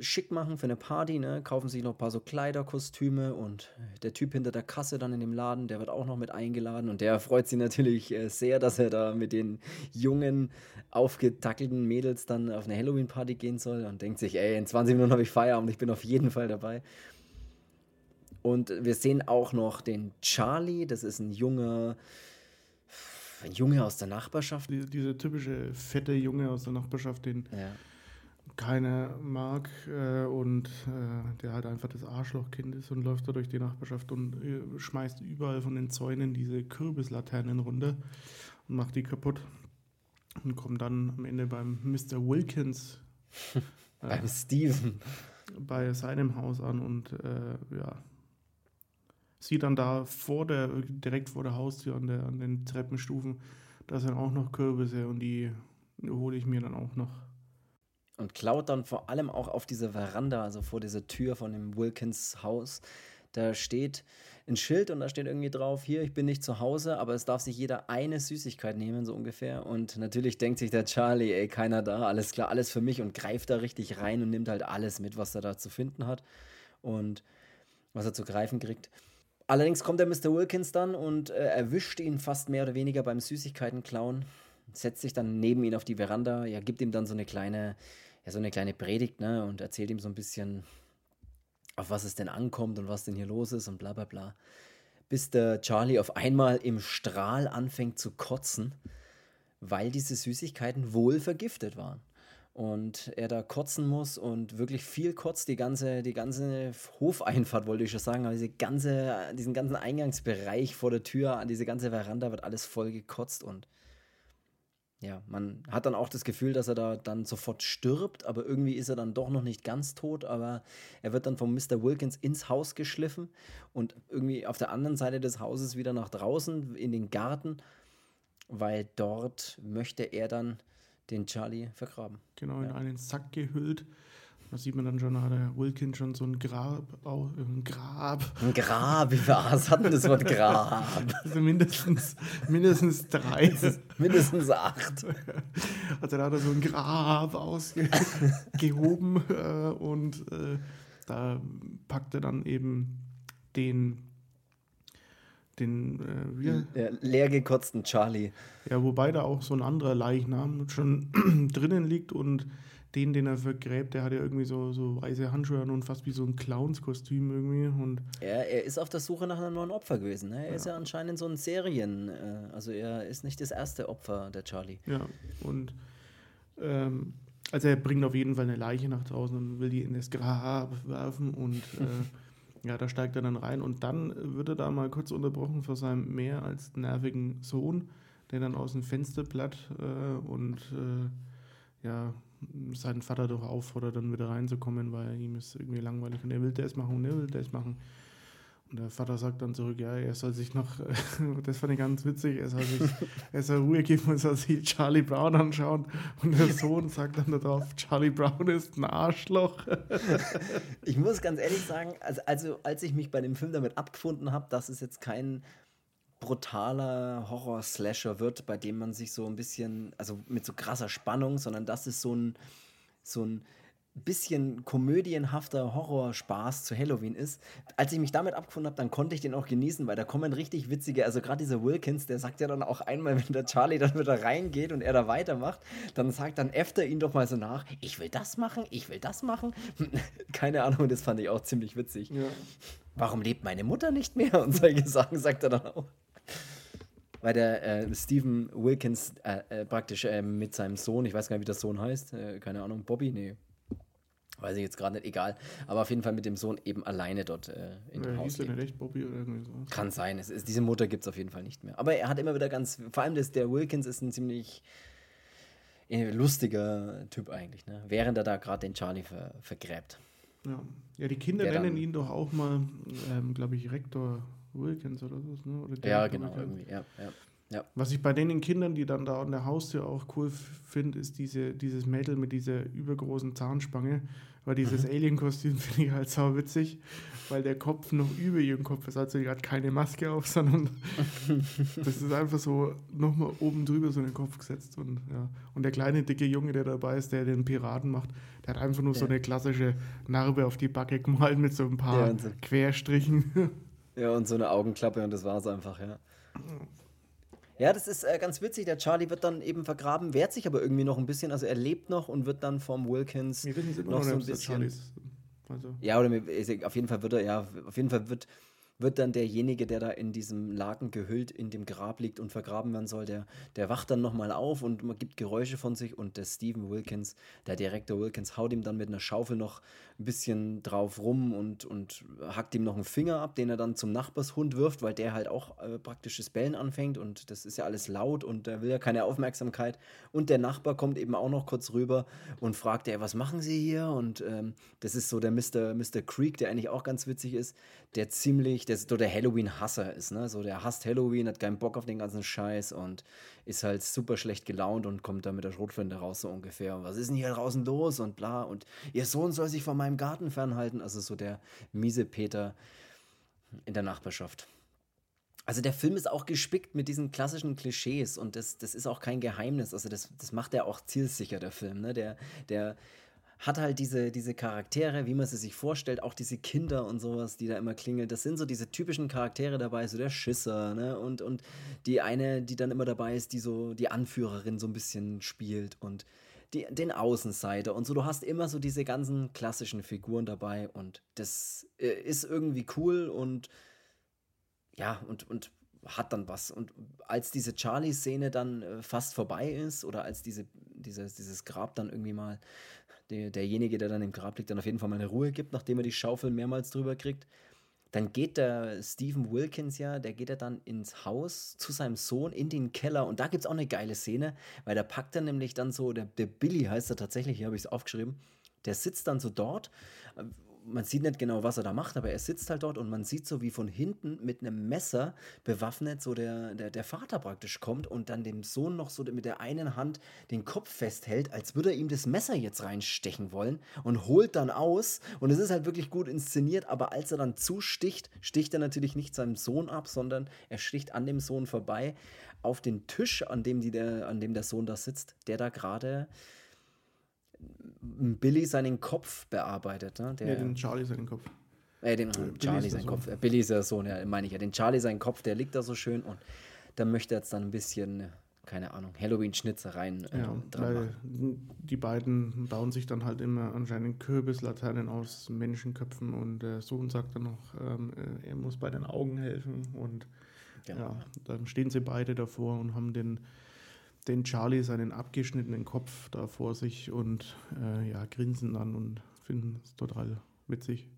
schick machen für eine Party, ne? kaufen sich noch ein paar so Kleiderkostüme und der Typ hinter der Kasse dann in dem Laden, der wird auch noch mit eingeladen und der freut sich natürlich äh, sehr, dass er da mit den jungen, aufgetackelten Mädels dann auf eine Halloween-Party gehen soll und denkt sich, ey, in 20 Minuten habe ich Feierabend, ich bin auf jeden Fall dabei. Und wir sehen auch noch den Charlie, das ist ein junger, ein Junge aus der Nachbarschaft. Diese, diese typische fette Junge aus der Nachbarschaft, den ja keiner mag äh, und äh, der halt einfach das Arschlochkind ist und läuft da durch die Nachbarschaft und äh, schmeißt überall von den Zäunen diese Kürbislaternen runter und macht die kaputt und kommt dann am Ende beim Mr. Wilkins beim Steven bei seinem Haus an und äh, ja sieht dann da vor der direkt vor der Haustür an, der, an den Treppenstufen da sind auch noch Kürbisse und die hole ich mir dann auch noch und klaut dann vor allem auch auf dieser Veranda, also vor dieser Tür von dem Wilkins Haus. Da steht ein Schild und da steht irgendwie drauf, hier, ich bin nicht zu Hause, aber es darf sich jeder eine Süßigkeit nehmen, so ungefähr. Und natürlich denkt sich der Charlie, ey, keiner da, alles klar, alles für mich und greift da richtig rein und nimmt halt alles mit, was er da zu finden hat und was er zu greifen kriegt. Allerdings kommt der Mr. Wilkins dann und äh, erwischt ihn fast mehr oder weniger beim Süßigkeiten klauen, setzt sich dann neben ihn auf die Veranda, ja, gibt ihm dann so eine kleine ja, so eine kleine Predigt, ne, und erzählt ihm so ein bisschen, auf was es denn ankommt und was denn hier los ist und bla bla bla. Bis der Charlie auf einmal im Strahl anfängt zu kotzen, weil diese Süßigkeiten wohl vergiftet waren. Und er da kotzen muss und wirklich viel kotzt, die ganze, die ganze Hofeinfahrt, wollte ich schon sagen, aber diese ganze, diesen ganzen Eingangsbereich vor der Tür, diese ganze Veranda wird alles voll gekotzt und ja, man hat dann auch das Gefühl, dass er da dann sofort stirbt, aber irgendwie ist er dann doch noch nicht ganz tot, aber er wird dann von Mr. Wilkins ins Haus geschliffen und irgendwie auf der anderen Seite des Hauses wieder nach draußen in den Garten, weil dort möchte er dann den Charlie vergraben. Genau, in ja. einen Sack gehüllt da sieht man dann schon, hat der Wilkins schon so ein Grab, auch, ein Grab. Ein Grab, wie viel A's hat denn das Wort Grab? Also mindestens, mindestens drei. mindestens acht. Also da hat er so ein Grab ausgehoben äh, und äh, da packt er dann eben den den äh, wie? Ja, leergekotzten Charlie. Ja, wobei da auch so ein anderer Leichnam schon drinnen liegt und den, den er vergräbt, der hat ja irgendwie so, so weiße Handschuhe und fast wie so ein Clownskostüm irgendwie. Und ja, er ist auf der Suche nach einem neuen Opfer gewesen. Ne? Er ja. ist ja anscheinend so ein Serien, äh, also er ist nicht das erste Opfer, der Charlie. Ja, und ähm, also er bringt auf jeden Fall eine Leiche nach draußen und will die in das Grab werfen und äh, ja, da steigt er dann rein und dann wird er da mal kurz unterbrochen von seinem mehr als nervigen Sohn, der dann aus dem Fenster platt äh, und äh, ja, seinen Vater doch auffordert, dann wieder reinzukommen, weil ihm ist irgendwie langweilig und er will das machen und er will das machen. Und der Vater sagt dann zurück, ja, er soll sich noch, das fand ich ganz witzig, er soll sich, er soll Ruhe geben und soll sich Charlie Brown anschauen. Und der Sohn sagt dann darauf, Charlie Brown ist ein Arschloch. Ich muss ganz ehrlich sagen, also, also als ich mich bei dem Film damit abgefunden habe, dass es jetzt kein brutaler Horror-Slasher wird, bei dem man sich so ein bisschen, also mit so krasser Spannung, sondern das ist so ein, so ein bisschen komödienhafter Horrorspaß zu Halloween ist. Als ich mich damit abgefunden habe, dann konnte ich den auch genießen, weil da kommen richtig witzige, also gerade dieser Wilkins, der sagt ja dann auch einmal, wenn der Charlie dann wieder reingeht und er da weitermacht, dann sagt dann Efter ihn doch mal so nach, ich will das machen, ich will das machen. Keine Ahnung, das fand ich auch ziemlich witzig. Ja. Warum lebt meine Mutter nicht mehr? Und solche Sachen sagt er dann auch weil der äh, Stephen Wilkins äh, äh, praktisch äh, mit seinem Sohn, ich weiß gar nicht, wie der Sohn heißt, äh, keine Ahnung, Bobby, nee, weiß ich jetzt gerade nicht, egal, aber auf jeden Fall mit dem Sohn eben alleine dort äh, in ja, dem Haus. Hieß der nicht Bobby oder irgendwie so? Kann sein, es ist, diese Mutter gibt es auf jeden Fall nicht mehr. Aber er hat immer wieder ganz, vor allem das, der Wilkins ist ein ziemlich lustiger Typ eigentlich, ne? während er da gerade den Charlie ver, vergräbt. Ja. ja, die Kinder nennen ihn doch auch mal, ähm, glaube ich, Rektor Wilkins oder so. Ne? Oder ja, genau, Wilkins. irgendwie, ja, ja. Ja. Was ich bei den Kindern, die dann da an der Haustür auch cool finde, ist diese, dieses Mädel mit dieser übergroßen Zahnspange. Weil dieses mhm. Alien-Kostüm finde ich halt sau witzig, weil der Kopf noch über ihrem Kopf ist. Also die hat keine Maske auf, sondern das ist einfach so nochmal oben drüber so in den Kopf gesetzt. Und, ja. und der kleine, dicke Junge, der dabei ist, der den Piraten macht, der hat einfach nur ja. so eine klassische Narbe auf die Backe gemalt mit so ein paar. Querstrichen. Ja, und so eine Augenklappe und das war es einfach, ja. Ja, das ist äh, ganz witzig. Der Charlie wird dann eben vergraben, wehrt sich aber irgendwie noch ein bisschen. Also er lebt noch und wird dann vom Wilkins noch, noch so ein bisschen. Also. Ja, oder auf jeden Fall wird er, ja, auf jeden Fall wird wird dann derjenige, der da in diesem Laken gehüllt in dem Grab liegt und vergraben werden soll, der, der wacht dann nochmal auf und man gibt Geräusche von sich und der Stephen Wilkins, der Direktor Wilkins, haut ihm dann mit einer Schaufel noch ein bisschen drauf rum und, und hackt ihm noch einen Finger ab, den er dann zum Nachbarshund wirft, weil der halt auch äh, praktisches Bellen anfängt und das ist ja alles laut und der will ja keine Aufmerksamkeit. Und der Nachbar kommt eben auch noch kurz rüber und fragt, ey, was machen Sie hier? Und ähm, das ist so der Mr. Mr. Creek, der eigentlich auch ganz witzig ist, der ziemlich, der so der Halloween-Hasser ist, ne? So der hasst Halloween, hat keinen Bock auf den ganzen Scheiß und ist halt super schlecht gelaunt und kommt da mit der Schrotflinte raus, so ungefähr. Und was ist denn hier draußen los und bla. Und ihr Sohn soll sich von meinem Garten fernhalten. Also so der miese Peter in der Nachbarschaft. Also der Film ist auch gespickt mit diesen klassischen Klischees und das, das ist auch kein Geheimnis. Also das, das macht er auch zielsicher, der Film. Ne? Der, der hat halt diese, diese Charaktere, wie man sie sich vorstellt, auch diese Kinder und sowas, die da immer klingeln. Das sind so diese typischen Charaktere dabei, so der Schisser, ne? Und, und die eine, die dann immer dabei ist, die so die Anführerin so ein bisschen spielt und die, den Außenseiter und so. Du hast immer so diese ganzen klassischen Figuren dabei und das äh, ist irgendwie cool und ja, und, und hat dann was. Und als diese Charlie-Szene dann äh, fast vorbei ist oder als diese, dieses, dieses Grab dann irgendwie mal der, derjenige, der dann im Grab liegt, dann auf jeden Fall mal eine Ruhe gibt, nachdem er die Schaufel mehrmals drüber kriegt. Dann geht der Stephen Wilkins ja, der geht ja dann ins Haus zu seinem Sohn in den Keller und da gibt es auch eine geile Szene, weil da packt er nämlich dann so, der, der Billy heißt er tatsächlich, hier habe ich es aufgeschrieben, der sitzt dann so dort man sieht nicht genau, was er da macht, aber er sitzt halt dort und man sieht so, wie von hinten mit einem Messer bewaffnet so der, der, der Vater praktisch kommt und dann dem Sohn noch so mit der einen Hand den Kopf festhält, als würde er ihm das Messer jetzt reinstechen wollen und holt dann aus. Und es ist halt wirklich gut inszeniert, aber als er dann zusticht, sticht er natürlich nicht seinem Sohn ab, sondern er sticht an dem Sohn vorbei auf den Tisch, an dem, die der, an dem der Sohn da sitzt, der da gerade Billy seinen Kopf bearbeitet. Ne? Der, ja, den Charlie seinen Kopf. Äh, den ja, Charlie seinen Kopf. Äh, Billy ist der Sohn, ja, meine ich ja. Den Charlie seinen Kopf, der liegt da so schön und da möchte er jetzt dann ein bisschen, keine Ahnung, Halloween-Schnitzereien äh, ja, dran machen. Die beiden bauen sich dann halt immer anscheinend Kürbislaternen aus Menschenköpfen und der Sohn sagt dann noch, ähm, äh, er muss bei den Augen helfen und genau. ja, dann stehen sie beide davor und haben den den Charlie seinen abgeschnittenen Kopf da vor sich und äh, ja, grinsen dann und finden es total witzig.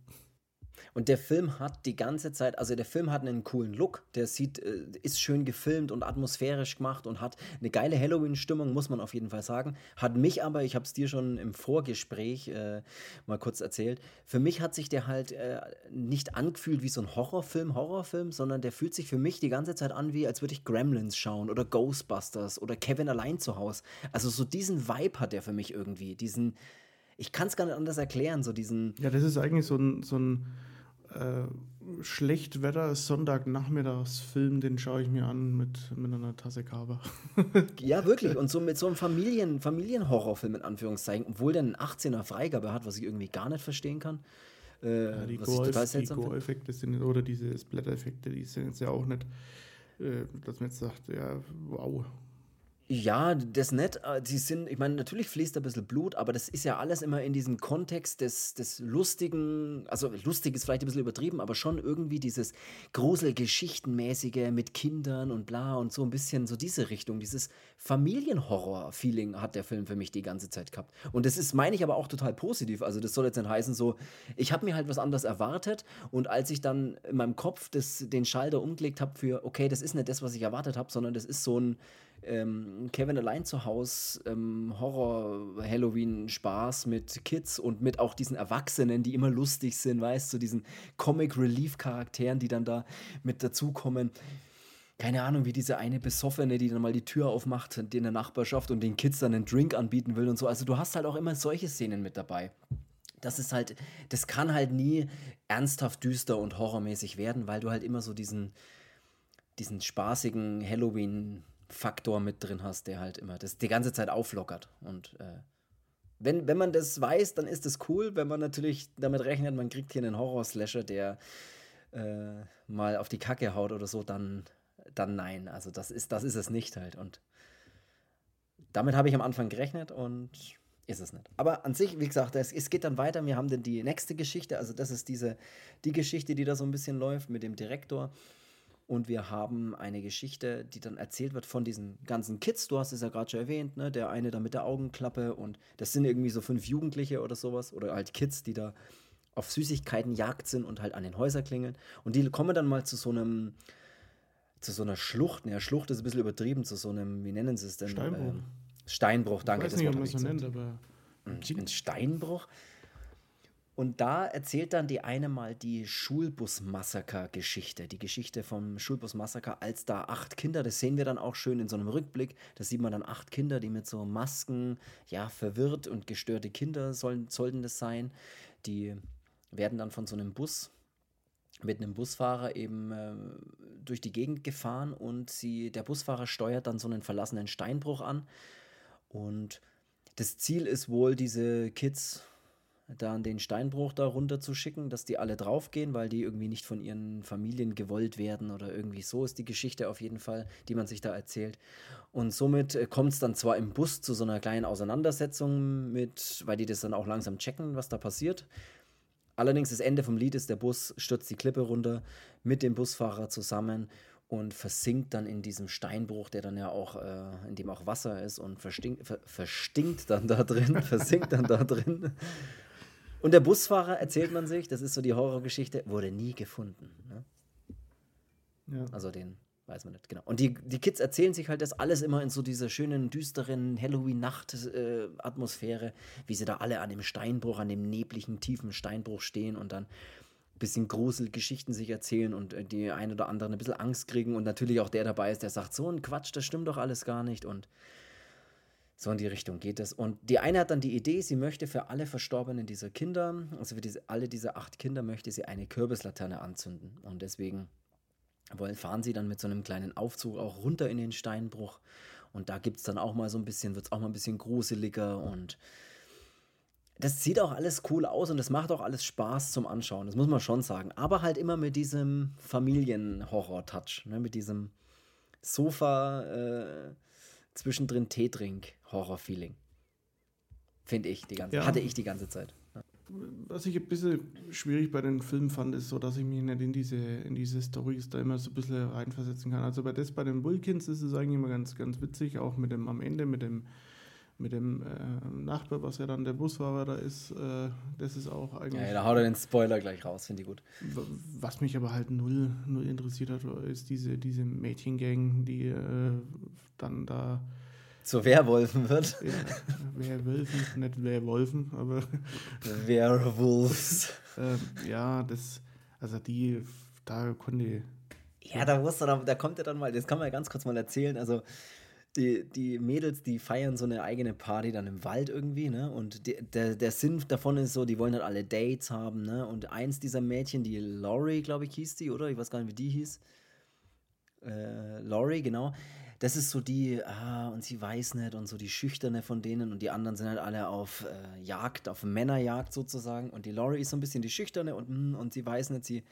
Und der Film hat die ganze Zeit, also der Film hat einen coolen Look, der sieht, äh, ist schön gefilmt und atmosphärisch gemacht und hat eine geile Halloween-Stimmung, muss man auf jeden Fall sagen. Hat mich aber, ich habe es dir schon im Vorgespräch äh, mal kurz erzählt, für mich hat sich der halt äh, nicht angefühlt wie so ein Horrorfilm, Horrorfilm, sondern der fühlt sich für mich die ganze Zeit an, wie als würde ich Gremlins schauen oder Ghostbusters oder Kevin allein zu Hause. Also so diesen Vibe hat der für mich irgendwie, diesen, ich kann es gar nicht anders erklären, so diesen. Ja, das ist eigentlich so ein, so ein äh, Schlechtwetter Sonntagnachmittagsfilm, den schaue ich mir an mit, mit einer Tasse Kaba. ja, wirklich. Und so mit so einem Familien, Familienhorrorfilm in Anführungszeichen, obwohl der einen 18er Freigabe hat, was ich irgendwie gar nicht verstehen kann. Äh, ja, die Gore-Effekte sind, oder diese Splatter-Effekte, die sind jetzt ja auch nicht, äh, dass man jetzt sagt, ja, wow, ja, das nicht. Äh, die sind, ich meine, natürlich fließt ein bisschen Blut, aber das ist ja alles immer in diesem Kontext des, des lustigen, also lustig ist vielleicht ein bisschen übertrieben, aber schon irgendwie dieses Gruselgeschichtenmäßige mit Kindern und bla und so ein bisschen so diese Richtung, dieses Familienhorror-Feeling hat der Film für mich die ganze Zeit gehabt. Und das ist, meine ich, aber auch total positiv. Also das soll jetzt nicht heißen, so, ich habe mir halt was anderes erwartet und als ich dann in meinem Kopf das, den Schalter umgelegt habe für, okay, das ist nicht das, was ich erwartet habe, sondern das ist so ein ähm, Kevin allein zu Hause ähm, Horror-Halloween-Spaß mit Kids und mit auch diesen Erwachsenen, die immer lustig sind, weißt du, so diesen Comic-Relief-Charakteren, die dann da mit dazukommen. Keine Ahnung, wie diese eine Besoffene, die dann mal die Tür aufmacht in der Nachbarschaft und den Kids dann einen Drink anbieten will und so. Also du hast halt auch immer solche Szenen mit dabei. Das ist halt, das kann halt nie ernsthaft düster und horrormäßig werden, weil du halt immer so diesen, diesen spaßigen Halloween- Faktor mit drin hast, der halt immer das die ganze Zeit auflockert. Und äh, wenn, wenn man das weiß, dann ist das cool. Wenn man natürlich damit rechnet, man kriegt hier einen Horror-Slasher, der äh, mal auf die Kacke haut oder so, dann, dann nein. Also das ist, das ist es nicht halt. Und damit habe ich am Anfang gerechnet und ist es nicht. Aber an sich, wie gesagt, es, es geht dann weiter. Wir haben dann die nächste Geschichte. Also das ist diese, die Geschichte, die da so ein bisschen läuft mit dem Direktor. Und wir haben eine Geschichte, die dann erzählt wird von diesen ganzen Kids. Du hast es ja gerade schon erwähnt, ne? Der eine da mit der Augenklappe und das sind irgendwie so fünf Jugendliche oder sowas oder halt Kids, die da auf Süßigkeiten jagt sind und halt an den Häusern klingeln. Und die kommen dann mal zu so einem, zu so einer Schlucht. Ja, Schlucht ist ein bisschen übertrieben, zu so einem, wie nennen sie es denn? Steinbruch. Ähm, Steinbruch, danke. Ich weiß nicht, ob man es so nennt, aber. Ein Steinbruch? Und da erzählt dann die eine mal die Schulbus-Massaker-Geschichte, die Geschichte vom Schulbus-Massaker, als da acht Kinder, das sehen wir dann auch schön in so einem Rückblick, da sieht man dann acht Kinder, die mit so Masken, ja, verwirrt und gestörte Kinder sollen, sollten das sein, die werden dann von so einem Bus mit einem Busfahrer eben äh, durch die Gegend gefahren und sie, der Busfahrer steuert dann so einen verlassenen Steinbruch an. Und das Ziel ist wohl, diese Kids dann den Steinbruch da runter zu schicken, dass die alle draufgehen, weil die irgendwie nicht von ihren Familien gewollt werden oder irgendwie so ist die Geschichte auf jeden Fall, die man sich da erzählt. Und somit äh, kommt es dann zwar im Bus zu so einer kleinen Auseinandersetzung mit, weil die das dann auch langsam checken, was da passiert. Allerdings das Ende vom Lied ist, der Bus stürzt die Klippe runter mit dem Busfahrer zusammen und versinkt dann in diesem Steinbruch, der dann ja auch, äh, in dem auch Wasser ist und verstinkt, ver, verstinkt dann da drin, versinkt dann da drin. Und der Busfahrer, erzählt man sich, das ist so die Horrorgeschichte, wurde nie gefunden. Ne? Ja. Also den weiß man nicht, genau. Und die, die Kids erzählen sich halt das alles immer in so dieser schönen, düsteren Halloween-Nacht-Atmosphäre, äh, wie sie da alle an dem Steinbruch, an dem nebligen, tiefen Steinbruch stehen und dann ein bisschen Gruselgeschichten sich erzählen und äh, die ein oder andere ein bisschen Angst kriegen und natürlich auch der dabei ist, der sagt, so ein Quatsch, das stimmt doch alles gar nicht und so in die Richtung geht es. Und die eine hat dann die Idee, sie möchte für alle Verstorbenen dieser Kinder, also für diese, alle diese acht Kinder, möchte sie eine Kürbislaterne anzünden. Und deswegen wollen, fahren sie dann mit so einem kleinen Aufzug auch runter in den Steinbruch. Und da gibt es dann auch mal so ein bisschen, wird es auch mal ein bisschen gruseliger und das sieht auch alles cool aus und das macht auch alles Spaß zum Anschauen, das muss man schon sagen. Aber halt immer mit diesem Familienhorror-Touch, ne? mit diesem Sofa, äh, zwischendrin Tee trink, Horror-Feeling. Finde ich die ganze ja. Hatte ich die ganze Zeit. Ja. Was ich ein bisschen schwierig bei den Filmen fand, ist so, dass ich mich nicht in diese, in diese Storys da immer so ein bisschen reinversetzen kann. Also bei das bei den Vulkins ist es eigentlich immer ganz, ganz witzig, auch mit dem am Ende, mit dem mit dem äh, Nachbar, was ja dann der Busfahrer da ist, äh, das ist auch eigentlich. Ja, da haut er den Spoiler gleich raus, finde ich gut. Was mich aber halt null, null interessiert hat, ist diese, diese Mädchengang, die äh, dann da. Zu Werwolfen wird. Ja, Werwölfen, nicht Werwolfen, aber. Werwolves. Ähm, ja, das, also die, da konnte. Ja, da, muss da, da kommt er dann mal, das kann man ja ganz kurz mal erzählen. Also, die, die Mädels, die feiern so eine eigene Party dann im Wald irgendwie, ne? Und die, der, der Sinn davon ist so, die wollen halt alle Dates haben, ne? Und eins dieser Mädchen, die Laurie, glaube ich, hieß die, oder? Ich weiß gar nicht, wie die hieß. Äh, Laurie, genau. Das ist so die, ah, und sie weiß nicht, und so die Schüchterne von denen, und die anderen sind halt alle auf äh, Jagd, auf Männerjagd sozusagen. Und die Laurie ist so ein bisschen die Schüchterne und, hm, und sie weiß nicht, sie,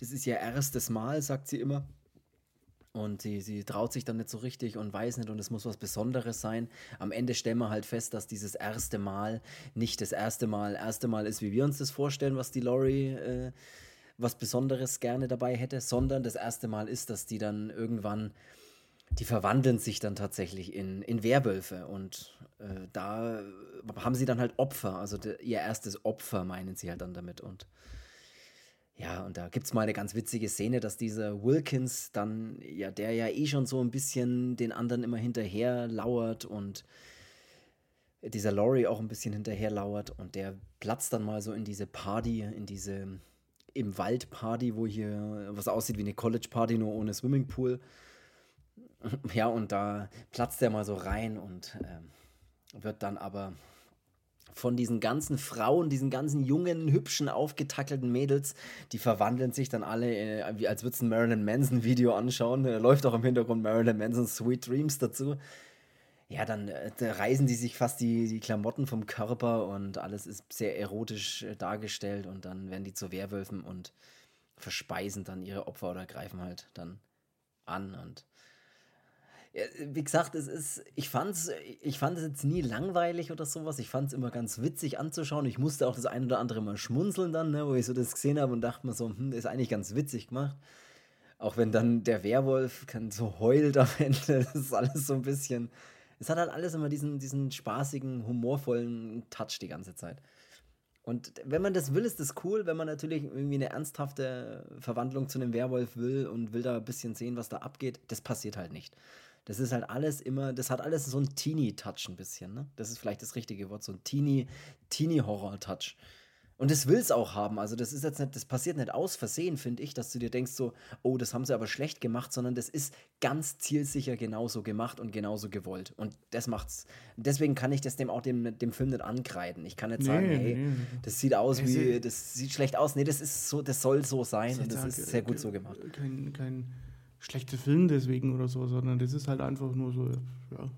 das ist ihr erstes Mal, sagt sie immer. Und sie, sie traut sich dann nicht so richtig und weiß nicht und es muss was Besonderes sein. Am Ende stellen wir halt fest, dass dieses erste Mal nicht das erste Mal, erste Mal ist, wie wir uns das vorstellen, was die Laurie äh, was Besonderes gerne dabei hätte, sondern das erste Mal ist, dass die dann irgendwann, die verwandeln sich dann tatsächlich in, in Werwölfe. Und äh, da haben sie dann halt Opfer, also de, ihr erstes Opfer meinen sie halt dann damit. Und ja, und da gibt es mal eine ganz witzige Szene, dass dieser Wilkins dann, ja, der ja eh schon so ein bisschen den anderen immer hinterher lauert und dieser Laurie auch ein bisschen hinterher lauert und der platzt dann mal so in diese Party, in diese im Wald Party, wo hier was aussieht wie eine College Party, nur ohne Swimmingpool. Ja, und da platzt er mal so rein und äh, wird dann aber von diesen ganzen Frauen, diesen ganzen jungen, hübschen, aufgetackelten Mädels, die verwandeln sich dann alle, äh, als würdest du ein Marilyn Manson Video anschauen. Da läuft auch im Hintergrund Marilyn Manson Sweet Dreams dazu. Ja, dann äh, reißen die sich fast die, die Klamotten vom Körper und alles ist sehr erotisch äh, dargestellt und dann werden die zu Werwölfen und verspeisen dann ihre Opfer oder greifen halt dann an und wie gesagt, es ist, ich fand's, ich fand es jetzt nie langweilig oder sowas. Ich fand es immer ganz witzig anzuschauen. Ich musste auch das ein oder andere mal schmunzeln dann, ne, wo ich so das gesehen habe und dachte mir so, hm, das ist eigentlich ganz witzig gemacht. Auch wenn dann der Werwolf kann so heult am Ende, das ist alles so ein bisschen. Es hat halt alles immer diesen, diesen spaßigen, humorvollen Touch die ganze Zeit. Und wenn man das will, ist das cool. Wenn man natürlich irgendwie eine ernsthafte Verwandlung zu einem Werwolf will und will da ein bisschen sehen, was da abgeht, das passiert halt nicht. Das ist halt alles immer, das hat alles so einen Teenie-Touch ein bisschen, ne? Das ist vielleicht das richtige Wort, so ein Teenie, Teenie-Horror-Touch. Und das will es auch haben. Also, das ist jetzt nicht, das passiert nicht aus Versehen, finde ich, dass du dir denkst, so, oh, das haben sie aber schlecht gemacht, sondern das ist ganz zielsicher genauso gemacht und genauso gewollt. Und das macht's. Deswegen kann ich das dem auch dem, dem Film nicht ankreiden. Ich kann nicht sagen, nee, hey, nee. das sieht aus wie, das sieht schlecht aus. Nee, das ist so, das soll so sein und das ist sehr gut so gemacht. Kein, kein schlechter Film deswegen oder so, sondern das ist halt einfach nur so, ja.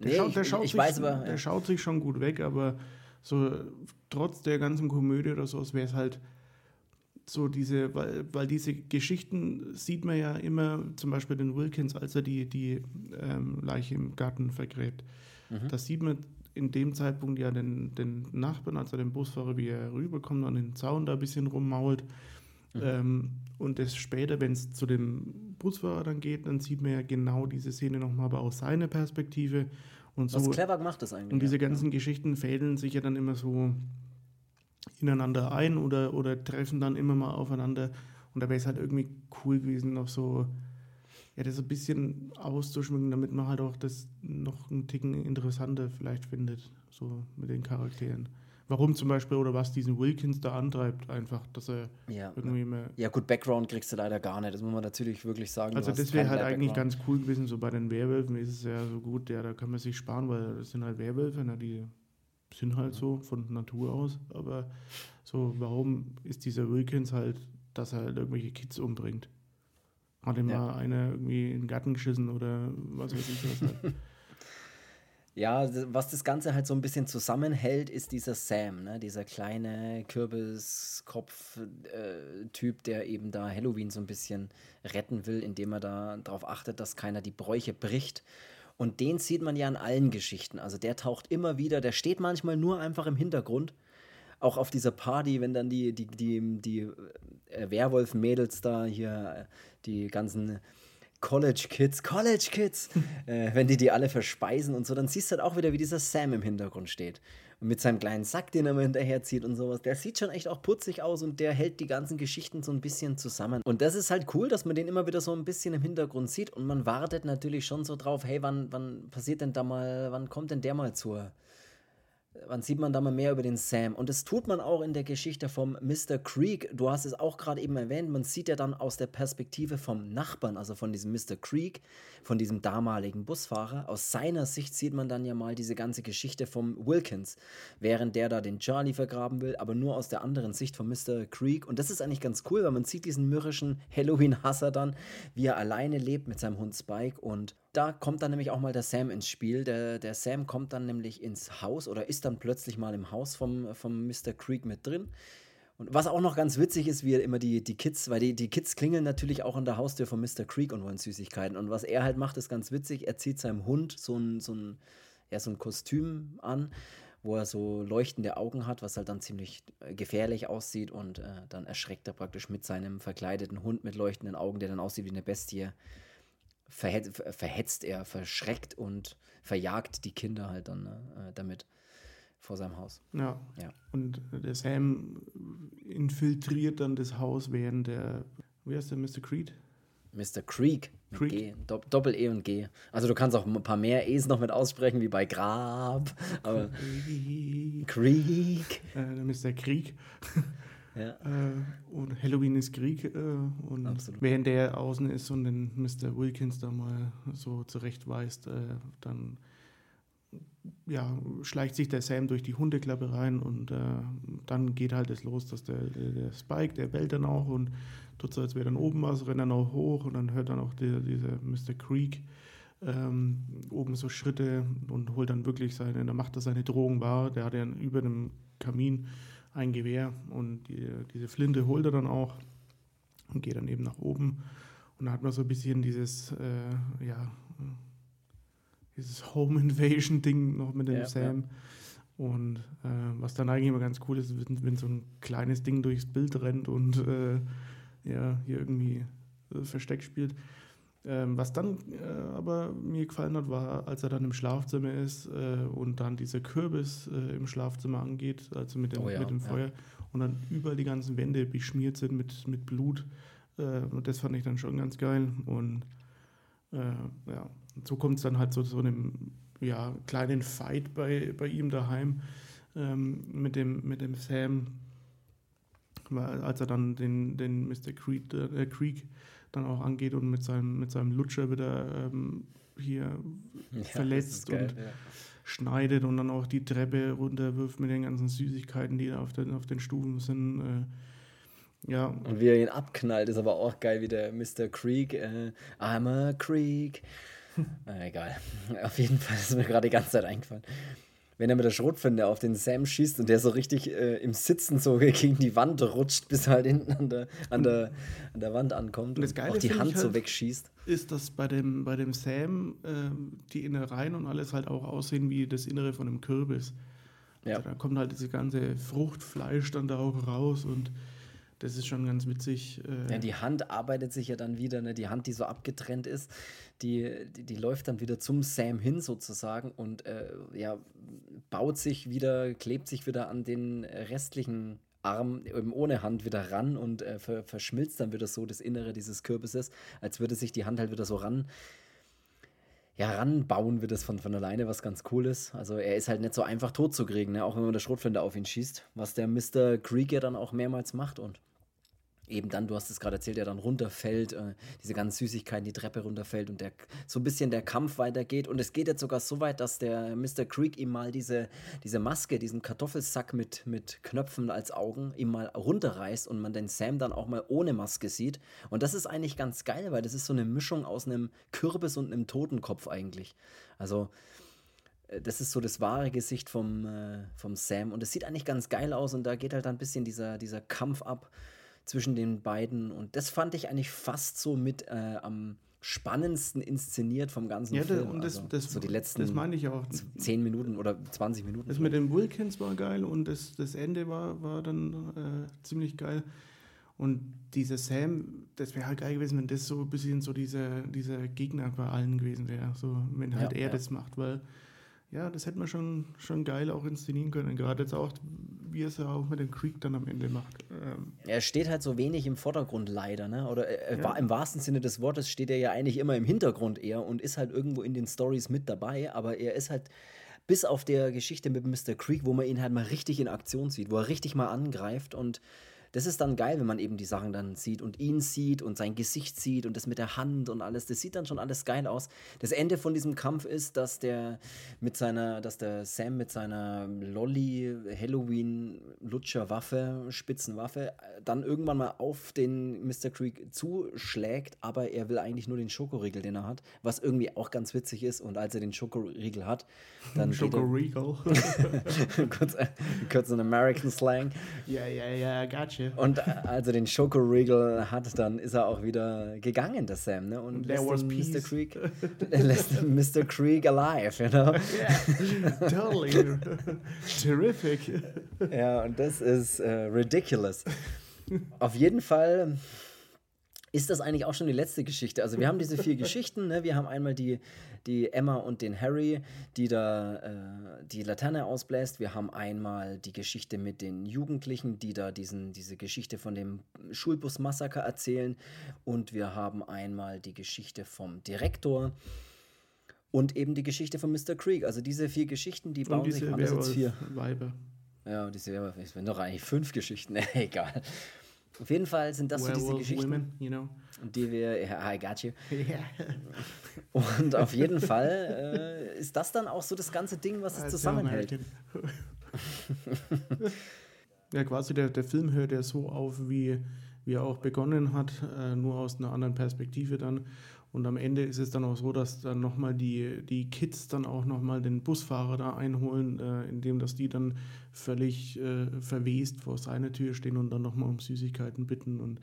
Der, nee, schaut, der, schaut, ich, sich, weiß aber, der ja. schaut sich schon gut weg, aber so trotz der ganzen Komödie oder so, wäre es halt so diese, weil, weil diese Geschichten sieht man ja immer, zum Beispiel den Wilkins, als er die, die ähm, Leiche im Garten vergräbt. Mhm. Das sieht man in dem Zeitpunkt ja den, den Nachbarn, also den Busfahrer, wie er rüberkommt und den Zaun da ein bisschen rummault. Mhm. Ähm, und das später, wenn es zu dem Busfahrer dann geht, dann sieht man ja genau diese Szene nochmal, aber aus seiner Perspektive. Und Was clever gemacht ist eigentlich. Und diese ganzen ja. Geschichten fädeln sich ja dann immer so ineinander ein oder, oder treffen dann immer mal aufeinander. Und da wäre es halt irgendwie cool gewesen, noch so, ja, das ein bisschen auszuschmücken, damit man halt auch das noch einen Ticken interessanter vielleicht findet, so mit den Charakteren warum zum Beispiel oder was diesen Wilkins da antreibt, einfach, dass er ja, irgendwie mehr. Ja, gut, Background kriegst du leider gar nicht, das muss man natürlich wirklich sagen. Also, das wäre halt eigentlich ganz cool gewesen, so bei den Werwölfen ist es ja so gut, ja, da kann man sich sparen, weil das sind halt Werwölfe, na, die sind halt so von Natur aus, aber so, warum ist dieser Wilkins halt, dass er halt irgendwelche Kids umbringt? Hat ihm ja. mal einer irgendwie in den Garten geschissen oder was weiß ich was halt. Ja, was das Ganze halt so ein bisschen zusammenhält, ist dieser Sam, ne? dieser kleine Kürbiskopf-Typ, äh, der eben da Halloween so ein bisschen retten will, indem er da darauf achtet, dass keiner die Bräuche bricht. Und den sieht man ja in allen Geschichten. Also der taucht immer wieder, der steht manchmal nur einfach im Hintergrund. Auch auf dieser Party, wenn dann die, die, die, die äh, Werwolf-Mädels da hier, äh, die ganzen College Kids, College Kids, äh, wenn die die alle verspeisen und so, dann siehst du halt auch wieder, wie dieser Sam im Hintergrund steht. Und mit seinem kleinen Sack, den er immer hinterherzieht und sowas. Der sieht schon echt auch putzig aus und der hält die ganzen Geschichten so ein bisschen zusammen. Und das ist halt cool, dass man den immer wieder so ein bisschen im Hintergrund sieht und man wartet natürlich schon so drauf, hey, wann, wann passiert denn da mal, wann kommt denn der mal zur, Wann sieht man da mal mehr über den Sam? Und das tut man auch in der Geschichte vom Mr. Creek. Du hast es auch gerade eben erwähnt. Man sieht ja dann aus der Perspektive vom Nachbarn, also von diesem Mr. Creek, von diesem damaligen Busfahrer. Aus seiner Sicht sieht man dann ja mal diese ganze Geschichte vom Wilkins, während der da den Charlie vergraben will, aber nur aus der anderen Sicht von Mr. Creek. Und das ist eigentlich ganz cool, weil man sieht diesen mürrischen Halloween-Hasser dann, wie er alleine lebt mit seinem Hund Spike und da kommt dann nämlich auch mal der Sam ins Spiel. Der, der Sam kommt dann nämlich ins Haus oder ist dann plötzlich mal im Haus vom, vom Mr. Creek mit drin. Und was auch noch ganz witzig ist, wie immer die, die Kids, weil die, die Kids klingeln natürlich auch an der Haustür von Mr. Creek und wollen Süßigkeiten. Und was er halt macht, ist ganz witzig. Er zieht seinem Hund so ein, so ein, ja, so ein Kostüm an, wo er so leuchtende Augen hat, was halt dann ziemlich äh, gefährlich aussieht. Und äh, dann erschreckt er praktisch mit seinem verkleideten Hund mit leuchtenden Augen, der dann aussieht wie eine Bestie, verhetzt, verhetzt er, verschreckt und verjagt die Kinder halt dann ne, äh, damit vor seinem Haus. Ja. ja. Und der Sam infiltriert dann das Haus, während der, wie heißt der, Mr. Creed? Mr. Creek. Creek. G, Doppel E und G. Also du kannst auch ein paar mehr E's noch mit aussprechen, wie bei Grab. Aber Creek. Äh, Mr. Krieg. Ja. Äh, und Halloween ist Krieg. Äh, und Absolut. während der außen ist und den Mr. Wilkins da mal so zurechtweist, äh, dann ja, schleicht sich der Sam durch die Hundeklappe rein und äh, dann geht halt es los, dass der, der, der, Spike, der bellt dann auch und tut so, als wäre dann oben was, rennt dann auch hoch und dann hört dann auch der, dieser Mr. Creek ähm, oben so Schritte und holt dann wirklich seine, dann macht er seine Drohung wahr, der hat ja über dem Kamin ein Gewehr und die, diese Flinte holt er dann auch und geht dann eben nach oben. Und da hat man so ein bisschen dieses, äh, ja, dieses Home Invasion Ding noch mit dem ja, Sam. Ja. Und äh, was dann eigentlich immer ganz cool ist, wenn, wenn, so ein kleines Ding durchs Bild rennt und äh, ja, hier irgendwie äh, Versteck spielt. Ähm, was dann äh, aber mir gefallen hat, war, als er dann im Schlafzimmer ist äh, und dann dieser Kürbis äh, im Schlafzimmer angeht, also mit dem, oh ja, mit dem Feuer, ja. und dann überall die ganzen Wände beschmiert sind mit, mit Blut. Äh, und das fand ich dann schon ganz geil. Und äh, ja, so kommt es dann halt so zu so einem ja, kleinen Fight bei, bei ihm daheim ähm, mit, dem, mit dem Sam, als er dann den, den Mr. Creed, äh, Creek dann auch angeht und mit seinem, mit seinem Lutscher wieder ähm, hier ja, verletzt geil, und ja. schneidet und dann auch die Treppe runterwirft mit den ganzen Süßigkeiten, die da auf den, auf den Stufen sind. Äh, ja. Und wie er ihn abknallt, ist aber auch geil, wie der Mr. Creek, äh, I'm a Creek. äh, egal. Auf jeden Fall ist mir gerade die ganze Zeit eingefallen wenn er mit der Schrotflinte auf den Sam schießt und der so richtig äh, im Sitzen so gegen die Wand rutscht, bis er halt hinten an der, an der, an der Wand ankommt und, das Geile, auch die Hand halt so wegschießt. Ist, dass bei dem, bei dem Sam äh, die Innereien und alles halt auch aussehen wie das Innere von einem Kürbis. Ja. Also da kommt halt diese ganze Fruchtfleisch dann da auch raus und das ist schon ganz witzig. Äh ja, die Hand arbeitet sich ja dann wieder, ne? die Hand, die so abgetrennt ist, die, die, die läuft dann wieder zum Sam hin sozusagen und äh, ja, baut sich wieder, klebt sich wieder an den restlichen Arm eben ohne Hand wieder ran und äh, ver verschmilzt dann wieder so das Innere dieses Kürbises, als würde sich die Hand halt wieder so ran ja, ranbauen wird es von, von alleine, was ganz cool ist. Also er ist halt nicht so einfach tot zu kriegen, ne? auch wenn man der Schrotflinte auf ihn schießt, was der Mr. Creek ja dann auch mehrmals macht und eben dann, du hast es gerade erzählt, er dann runterfällt, äh, diese ganzen Süßigkeiten, die Treppe runterfällt und der, so ein bisschen der Kampf weitergeht. Und es geht jetzt sogar so weit, dass der Mr. Creek ihm mal diese, diese Maske, diesen Kartoffelsack mit, mit Knöpfen als Augen, ihm mal runterreißt und man den Sam dann auch mal ohne Maske sieht. Und das ist eigentlich ganz geil, weil das ist so eine Mischung aus einem Kürbis und einem Totenkopf eigentlich. Also äh, das ist so das wahre Gesicht vom, äh, vom Sam. Und es sieht eigentlich ganz geil aus und da geht halt dann ein bisschen dieser, dieser Kampf ab zwischen den beiden. Und das fand ich eigentlich fast so mit äh, am spannendsten inszeniert vom ganzen ja, Film. Und das, also, das, so die letzten das meine ich auch. 10 Minuten oder 20 Minuten. Das mit den Wilkins war geil und das, das Ende war, war dann äh, ziemlich geil. Und dieser Sam, das wäre halt geil gewesen, wenn das so ein bisschen so dieser, dieser Gegner bei allen gewesen wäre. So, wenn halt ja, er ja. das macht, weil ja, das hätte man schon, schon geil auch inszenieren können. Gerade jetzt auch, wie es ja auch mit dem Creek dann am Ende macht. Ähm er steht halt so wenig im Vordergrund leider, ne? Oder äh, ja. im wahrsten Sinne des Wortes steht er ja eigentlich immer im Hintergrund eher und ist halt irgendwo in den Stories mit dabei, aber er ist halt Bis auf der Geschichte mit Mr. Creek, wo man ihn halt mal richtig in Aktion sieht, wo er richtig mal angreift und das ist dann geil, wenn man eben die Sachen dann sieht und ihn sieht und sein Gesicht sieht und das mit der Hand und alles. Das sieht dann schon alles geil aus. Das Ende von diesem Kampf ist, dass der mit seiner, dass der Sam mit seiner Lolly Halloween Lutscher Waffe, Spitzenwaffe, dann irgendwann mal auf den Mr. Creek zuschlägt, aber er will eigentlich nur den Schokoriegel, den er hat, was irgendwie auch ganz witzig ist. Und als er den Schokoriegel hat, dann Schokoriegel. kurz, kurz ein American Slang. Ja, ja, ja, gotcha. Und äh, als er den Schokoriegel hat, dann ist er auch wieder gegangen, der Sam, ne? Und There lässt was Mr. Creek, lässt Mr. Creek alive, you know? Yeah, totally. Terrific. Ja, und das ist äh, ridiculous. Auf jeden Fall ist das eigentlich auch schon die letzte Geschichte. Also wir haben diese vier Geschichten. Ne? Wir haben einmal die, die Emma und den Harry, die da äh, die Laterne ausbläst. Wir haben einmal die Geschichte mit den Jugendlichen, die da diesen, diese Geschichte von dem Schulbus-Massaker erzählen. Und wir haben einmal die Geschichte vom Direktor. Und eben die Geschichte von Mr. Creek. Also diese vier Geschichten, die bauen sich diese anders als vier. Weiber. Ja, diese Werwolf, es sind doch eigentlich fünf Geschichten, egal. Auf jeden Fall sind das so diese Geschichten, Women, you know. die wir, ja, I got you. Yeah. Und auf jeden Fall äh, ist das dann auch so das ganze Ding, was es zusammenhält. Ja, quasi der, der Film hört ja so auf, wie, wie er auch begonnen hat, äh, nur aus einer anderen Perspektive dann. Und am Ende ist es dann auch so, dass dann nochmal die, die Kids dann auch nochmal den Busfahrer da einholen, äh, indem dass die dann völlig äh, verwest vor seiner Tür stehen und dann nochmal um Süßigkeiten bitten. Und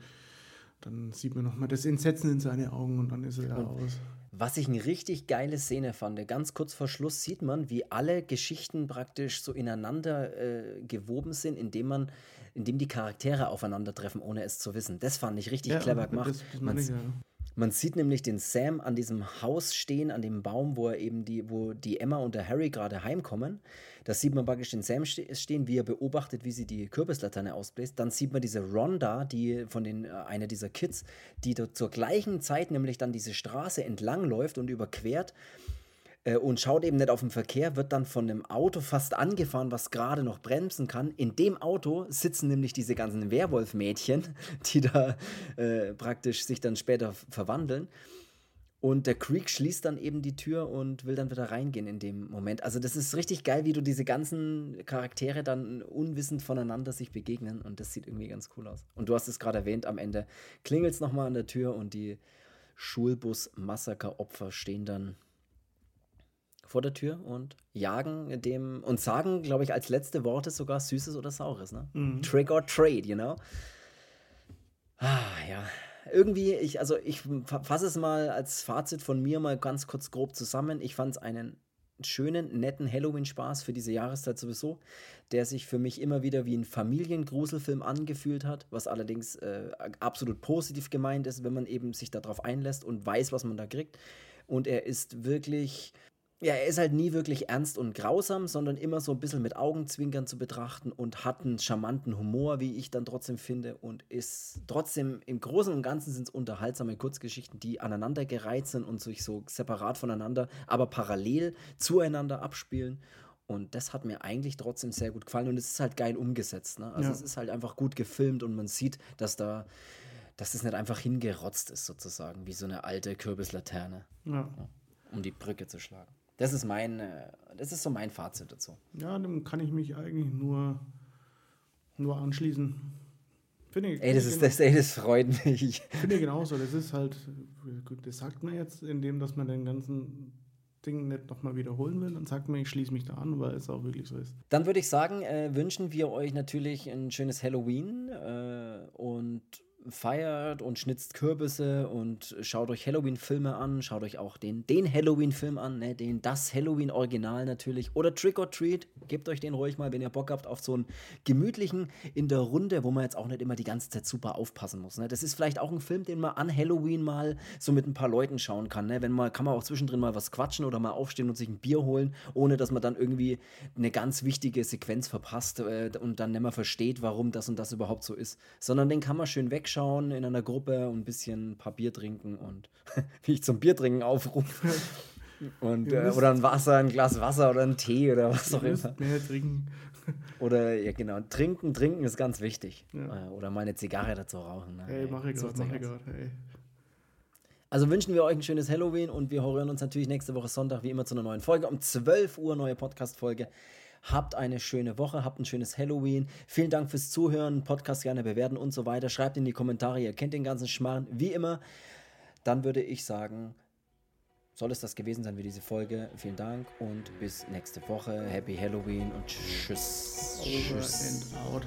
dann sieht man nochmal das Entsetzen in seine Augen und dann ist er ja aus. Was ich eine richtig geile Szene fand, ganz kurz vor Schluss sieht man, wie alle Geschichten praktisch so ineinander äh, gewoben sind, indem man, indem die Charaktere aufeinandertreffen, ohne es zu wissen. Das fand ich richtig clever gemacht. Das, das Man ich, ja. Man sieht nämlich den Sam an diesem Haus stehen, an dem Baum, wo er eben die, wo die Emma und der Harry gerade heimkommen. Da sieht man praktisch den Sam ste stehen, wie er beobachtet, wie sie die Kürbislaterne ausbläst. Dann sieht man diese Ronda, die von den, äh, einer dieser Kids, die zur gleichen Zeit nämlich dann diese Straße entlang läuft und überquert äh, und schaut eben nicht auf den Verkehr, wird dann von einem Auto fast angefahren, was gerade noch bremsen kann. In dem Auto sitzen nämlich diese ganzen Werwolf-Mädchen, die da äh, praktisch sich dann später verwandeln. Und der Creek schließt dann eben die Tür und will dann wieder reingehen in dem Moment. Also das ist richtig geil, wie du diese ganzen Charaktere dann unwissend voneinander sich begegnen. Und das sieht irgendwie ganz cool aus. Und du hast es gerade erwähnt, am Ende klingelt es nochmal an der Tür und die Schulbus-Massaker-Opfer stehen dann vor der Tür und jagen dem und sagen, glaube ich, als letzte Worte sogar Süßes oder Saures, ne? Trick or trade, you know? Ah, ja. Irgendwie, ich, also ich fa- fasse es mal als Fazit von mir mal ganz kurz grob zusammen. Ich fand es einen schönen, netten Halloween-Spaß für diese Jahreszeit sowieso, der sich für mich immer wieder wie ein Familiengruselfilm angefühlt hat, was allerdings äh, absolut positiv gemeint ist, wenn man eben sich darauf einlässt und weiß, was man da kriegt. Und er ist wirklich, ja, er ist halt nie wirklich ernst und grausam, sondern immer so ein bisschen mit Augenzwinkern zu betrachten und hat einen charmanten Humor, wie ich dann trotzdem finde, und ist trotzdem im Großen und Ganzen sind es unterhaltsame Kurzgeschichten, die aneinandergereiht sind und sich so separat voneinander, aber parallel zueinander abspielen. Und das hat mir eigentlich trotzdem sehr gut gefallen und es ist halt geil umgesetzt. Ne? Also Ja. es ist halt einfach gut gefilmt und man sieht, dass da, dass es nicht einfach hingerotzt ist, sozusagen, wie so eine alte Kürbislaterne Ja. um die Brücke zu schlagen. Das ist mein, äh, das ist so mein Fazit dazu. ja, dem kann ich mich eigentlich nur, nur anschließen. Finde ich, Ey, das ist das, ey, das freut mich. Finde ich genauso. Das ist halt, das sagt man jetzt, indem dass man den ganzen Ding nicht nochmal wiederholen will. Dann sagt man, ich schließe mich da an, weil es auch wirklich so ist. Dann würde ich sagen, äh, wünschen wir euch natürlich ein schönes Halloween äh, und feiert und schnitzt Kürbisse und schaut euch Halloween-Filme an, schaut euch auch den, den Halloween-Film an, ne, den, das Halloween-Original natürlich. Oder Trick or Treat, gebt euch den ruhig mal, wenn ihr Bock habt auf so einen gemütlichen in der Runde, wo man jetzt auch nicht immer die ganze Zeit super aufpassen muss. Ne. Das ist vielleicht auch ein Film, den man an Halloween mal so mit ein paar Leuten schauen kann. Ne. Wenn man, kann man auch zwischendrin mal was quatschen oder mal aufstehen und sich ein Bier holen, ohne dass man dann irgendwie eine ganz wichtige Sequenz verpasst äh, und dann nicht mehr versteht, warum das und das überhaupt so ist. Sondern den kann man schön wegschauen in einer Gruppe und ein bisschen ein paar Bier trinken und wie ich zum Biertrinken aufrufe. Und, äh, oder ein Wasser, ein Glas Wasser oder ein Tee oder was auch immer. mehr trinken. Oder, ja genau, trinken, trinken ist ganz wichtig. Ja. Äh, oder mal eine Zigarre dazu rauchen. Ne? Ey, mach ich gerade, mach ich gerade, Also wünschen wir euch ein schönes Halloween und wir hören uns natürlich nächste Woche Sonntag wie immer zu einer neuen Folge. Um 12 Uhr neue Podcast-Folge. Habt eine schöne Woche, habt ein schönes Halloween. Vielen Dank fürs Zuhören, Podcast gerne bewerten und so weiter. Schreibt in die Kommentare, ihr kennt den ganzen Schmarrn, wie immer. Dann würde ich sagen, soll es das gewesen sein für diese Folge. Vielen Dank und bis nächste Woche. Happy Halloween und tschüss. Over tschüss. and out.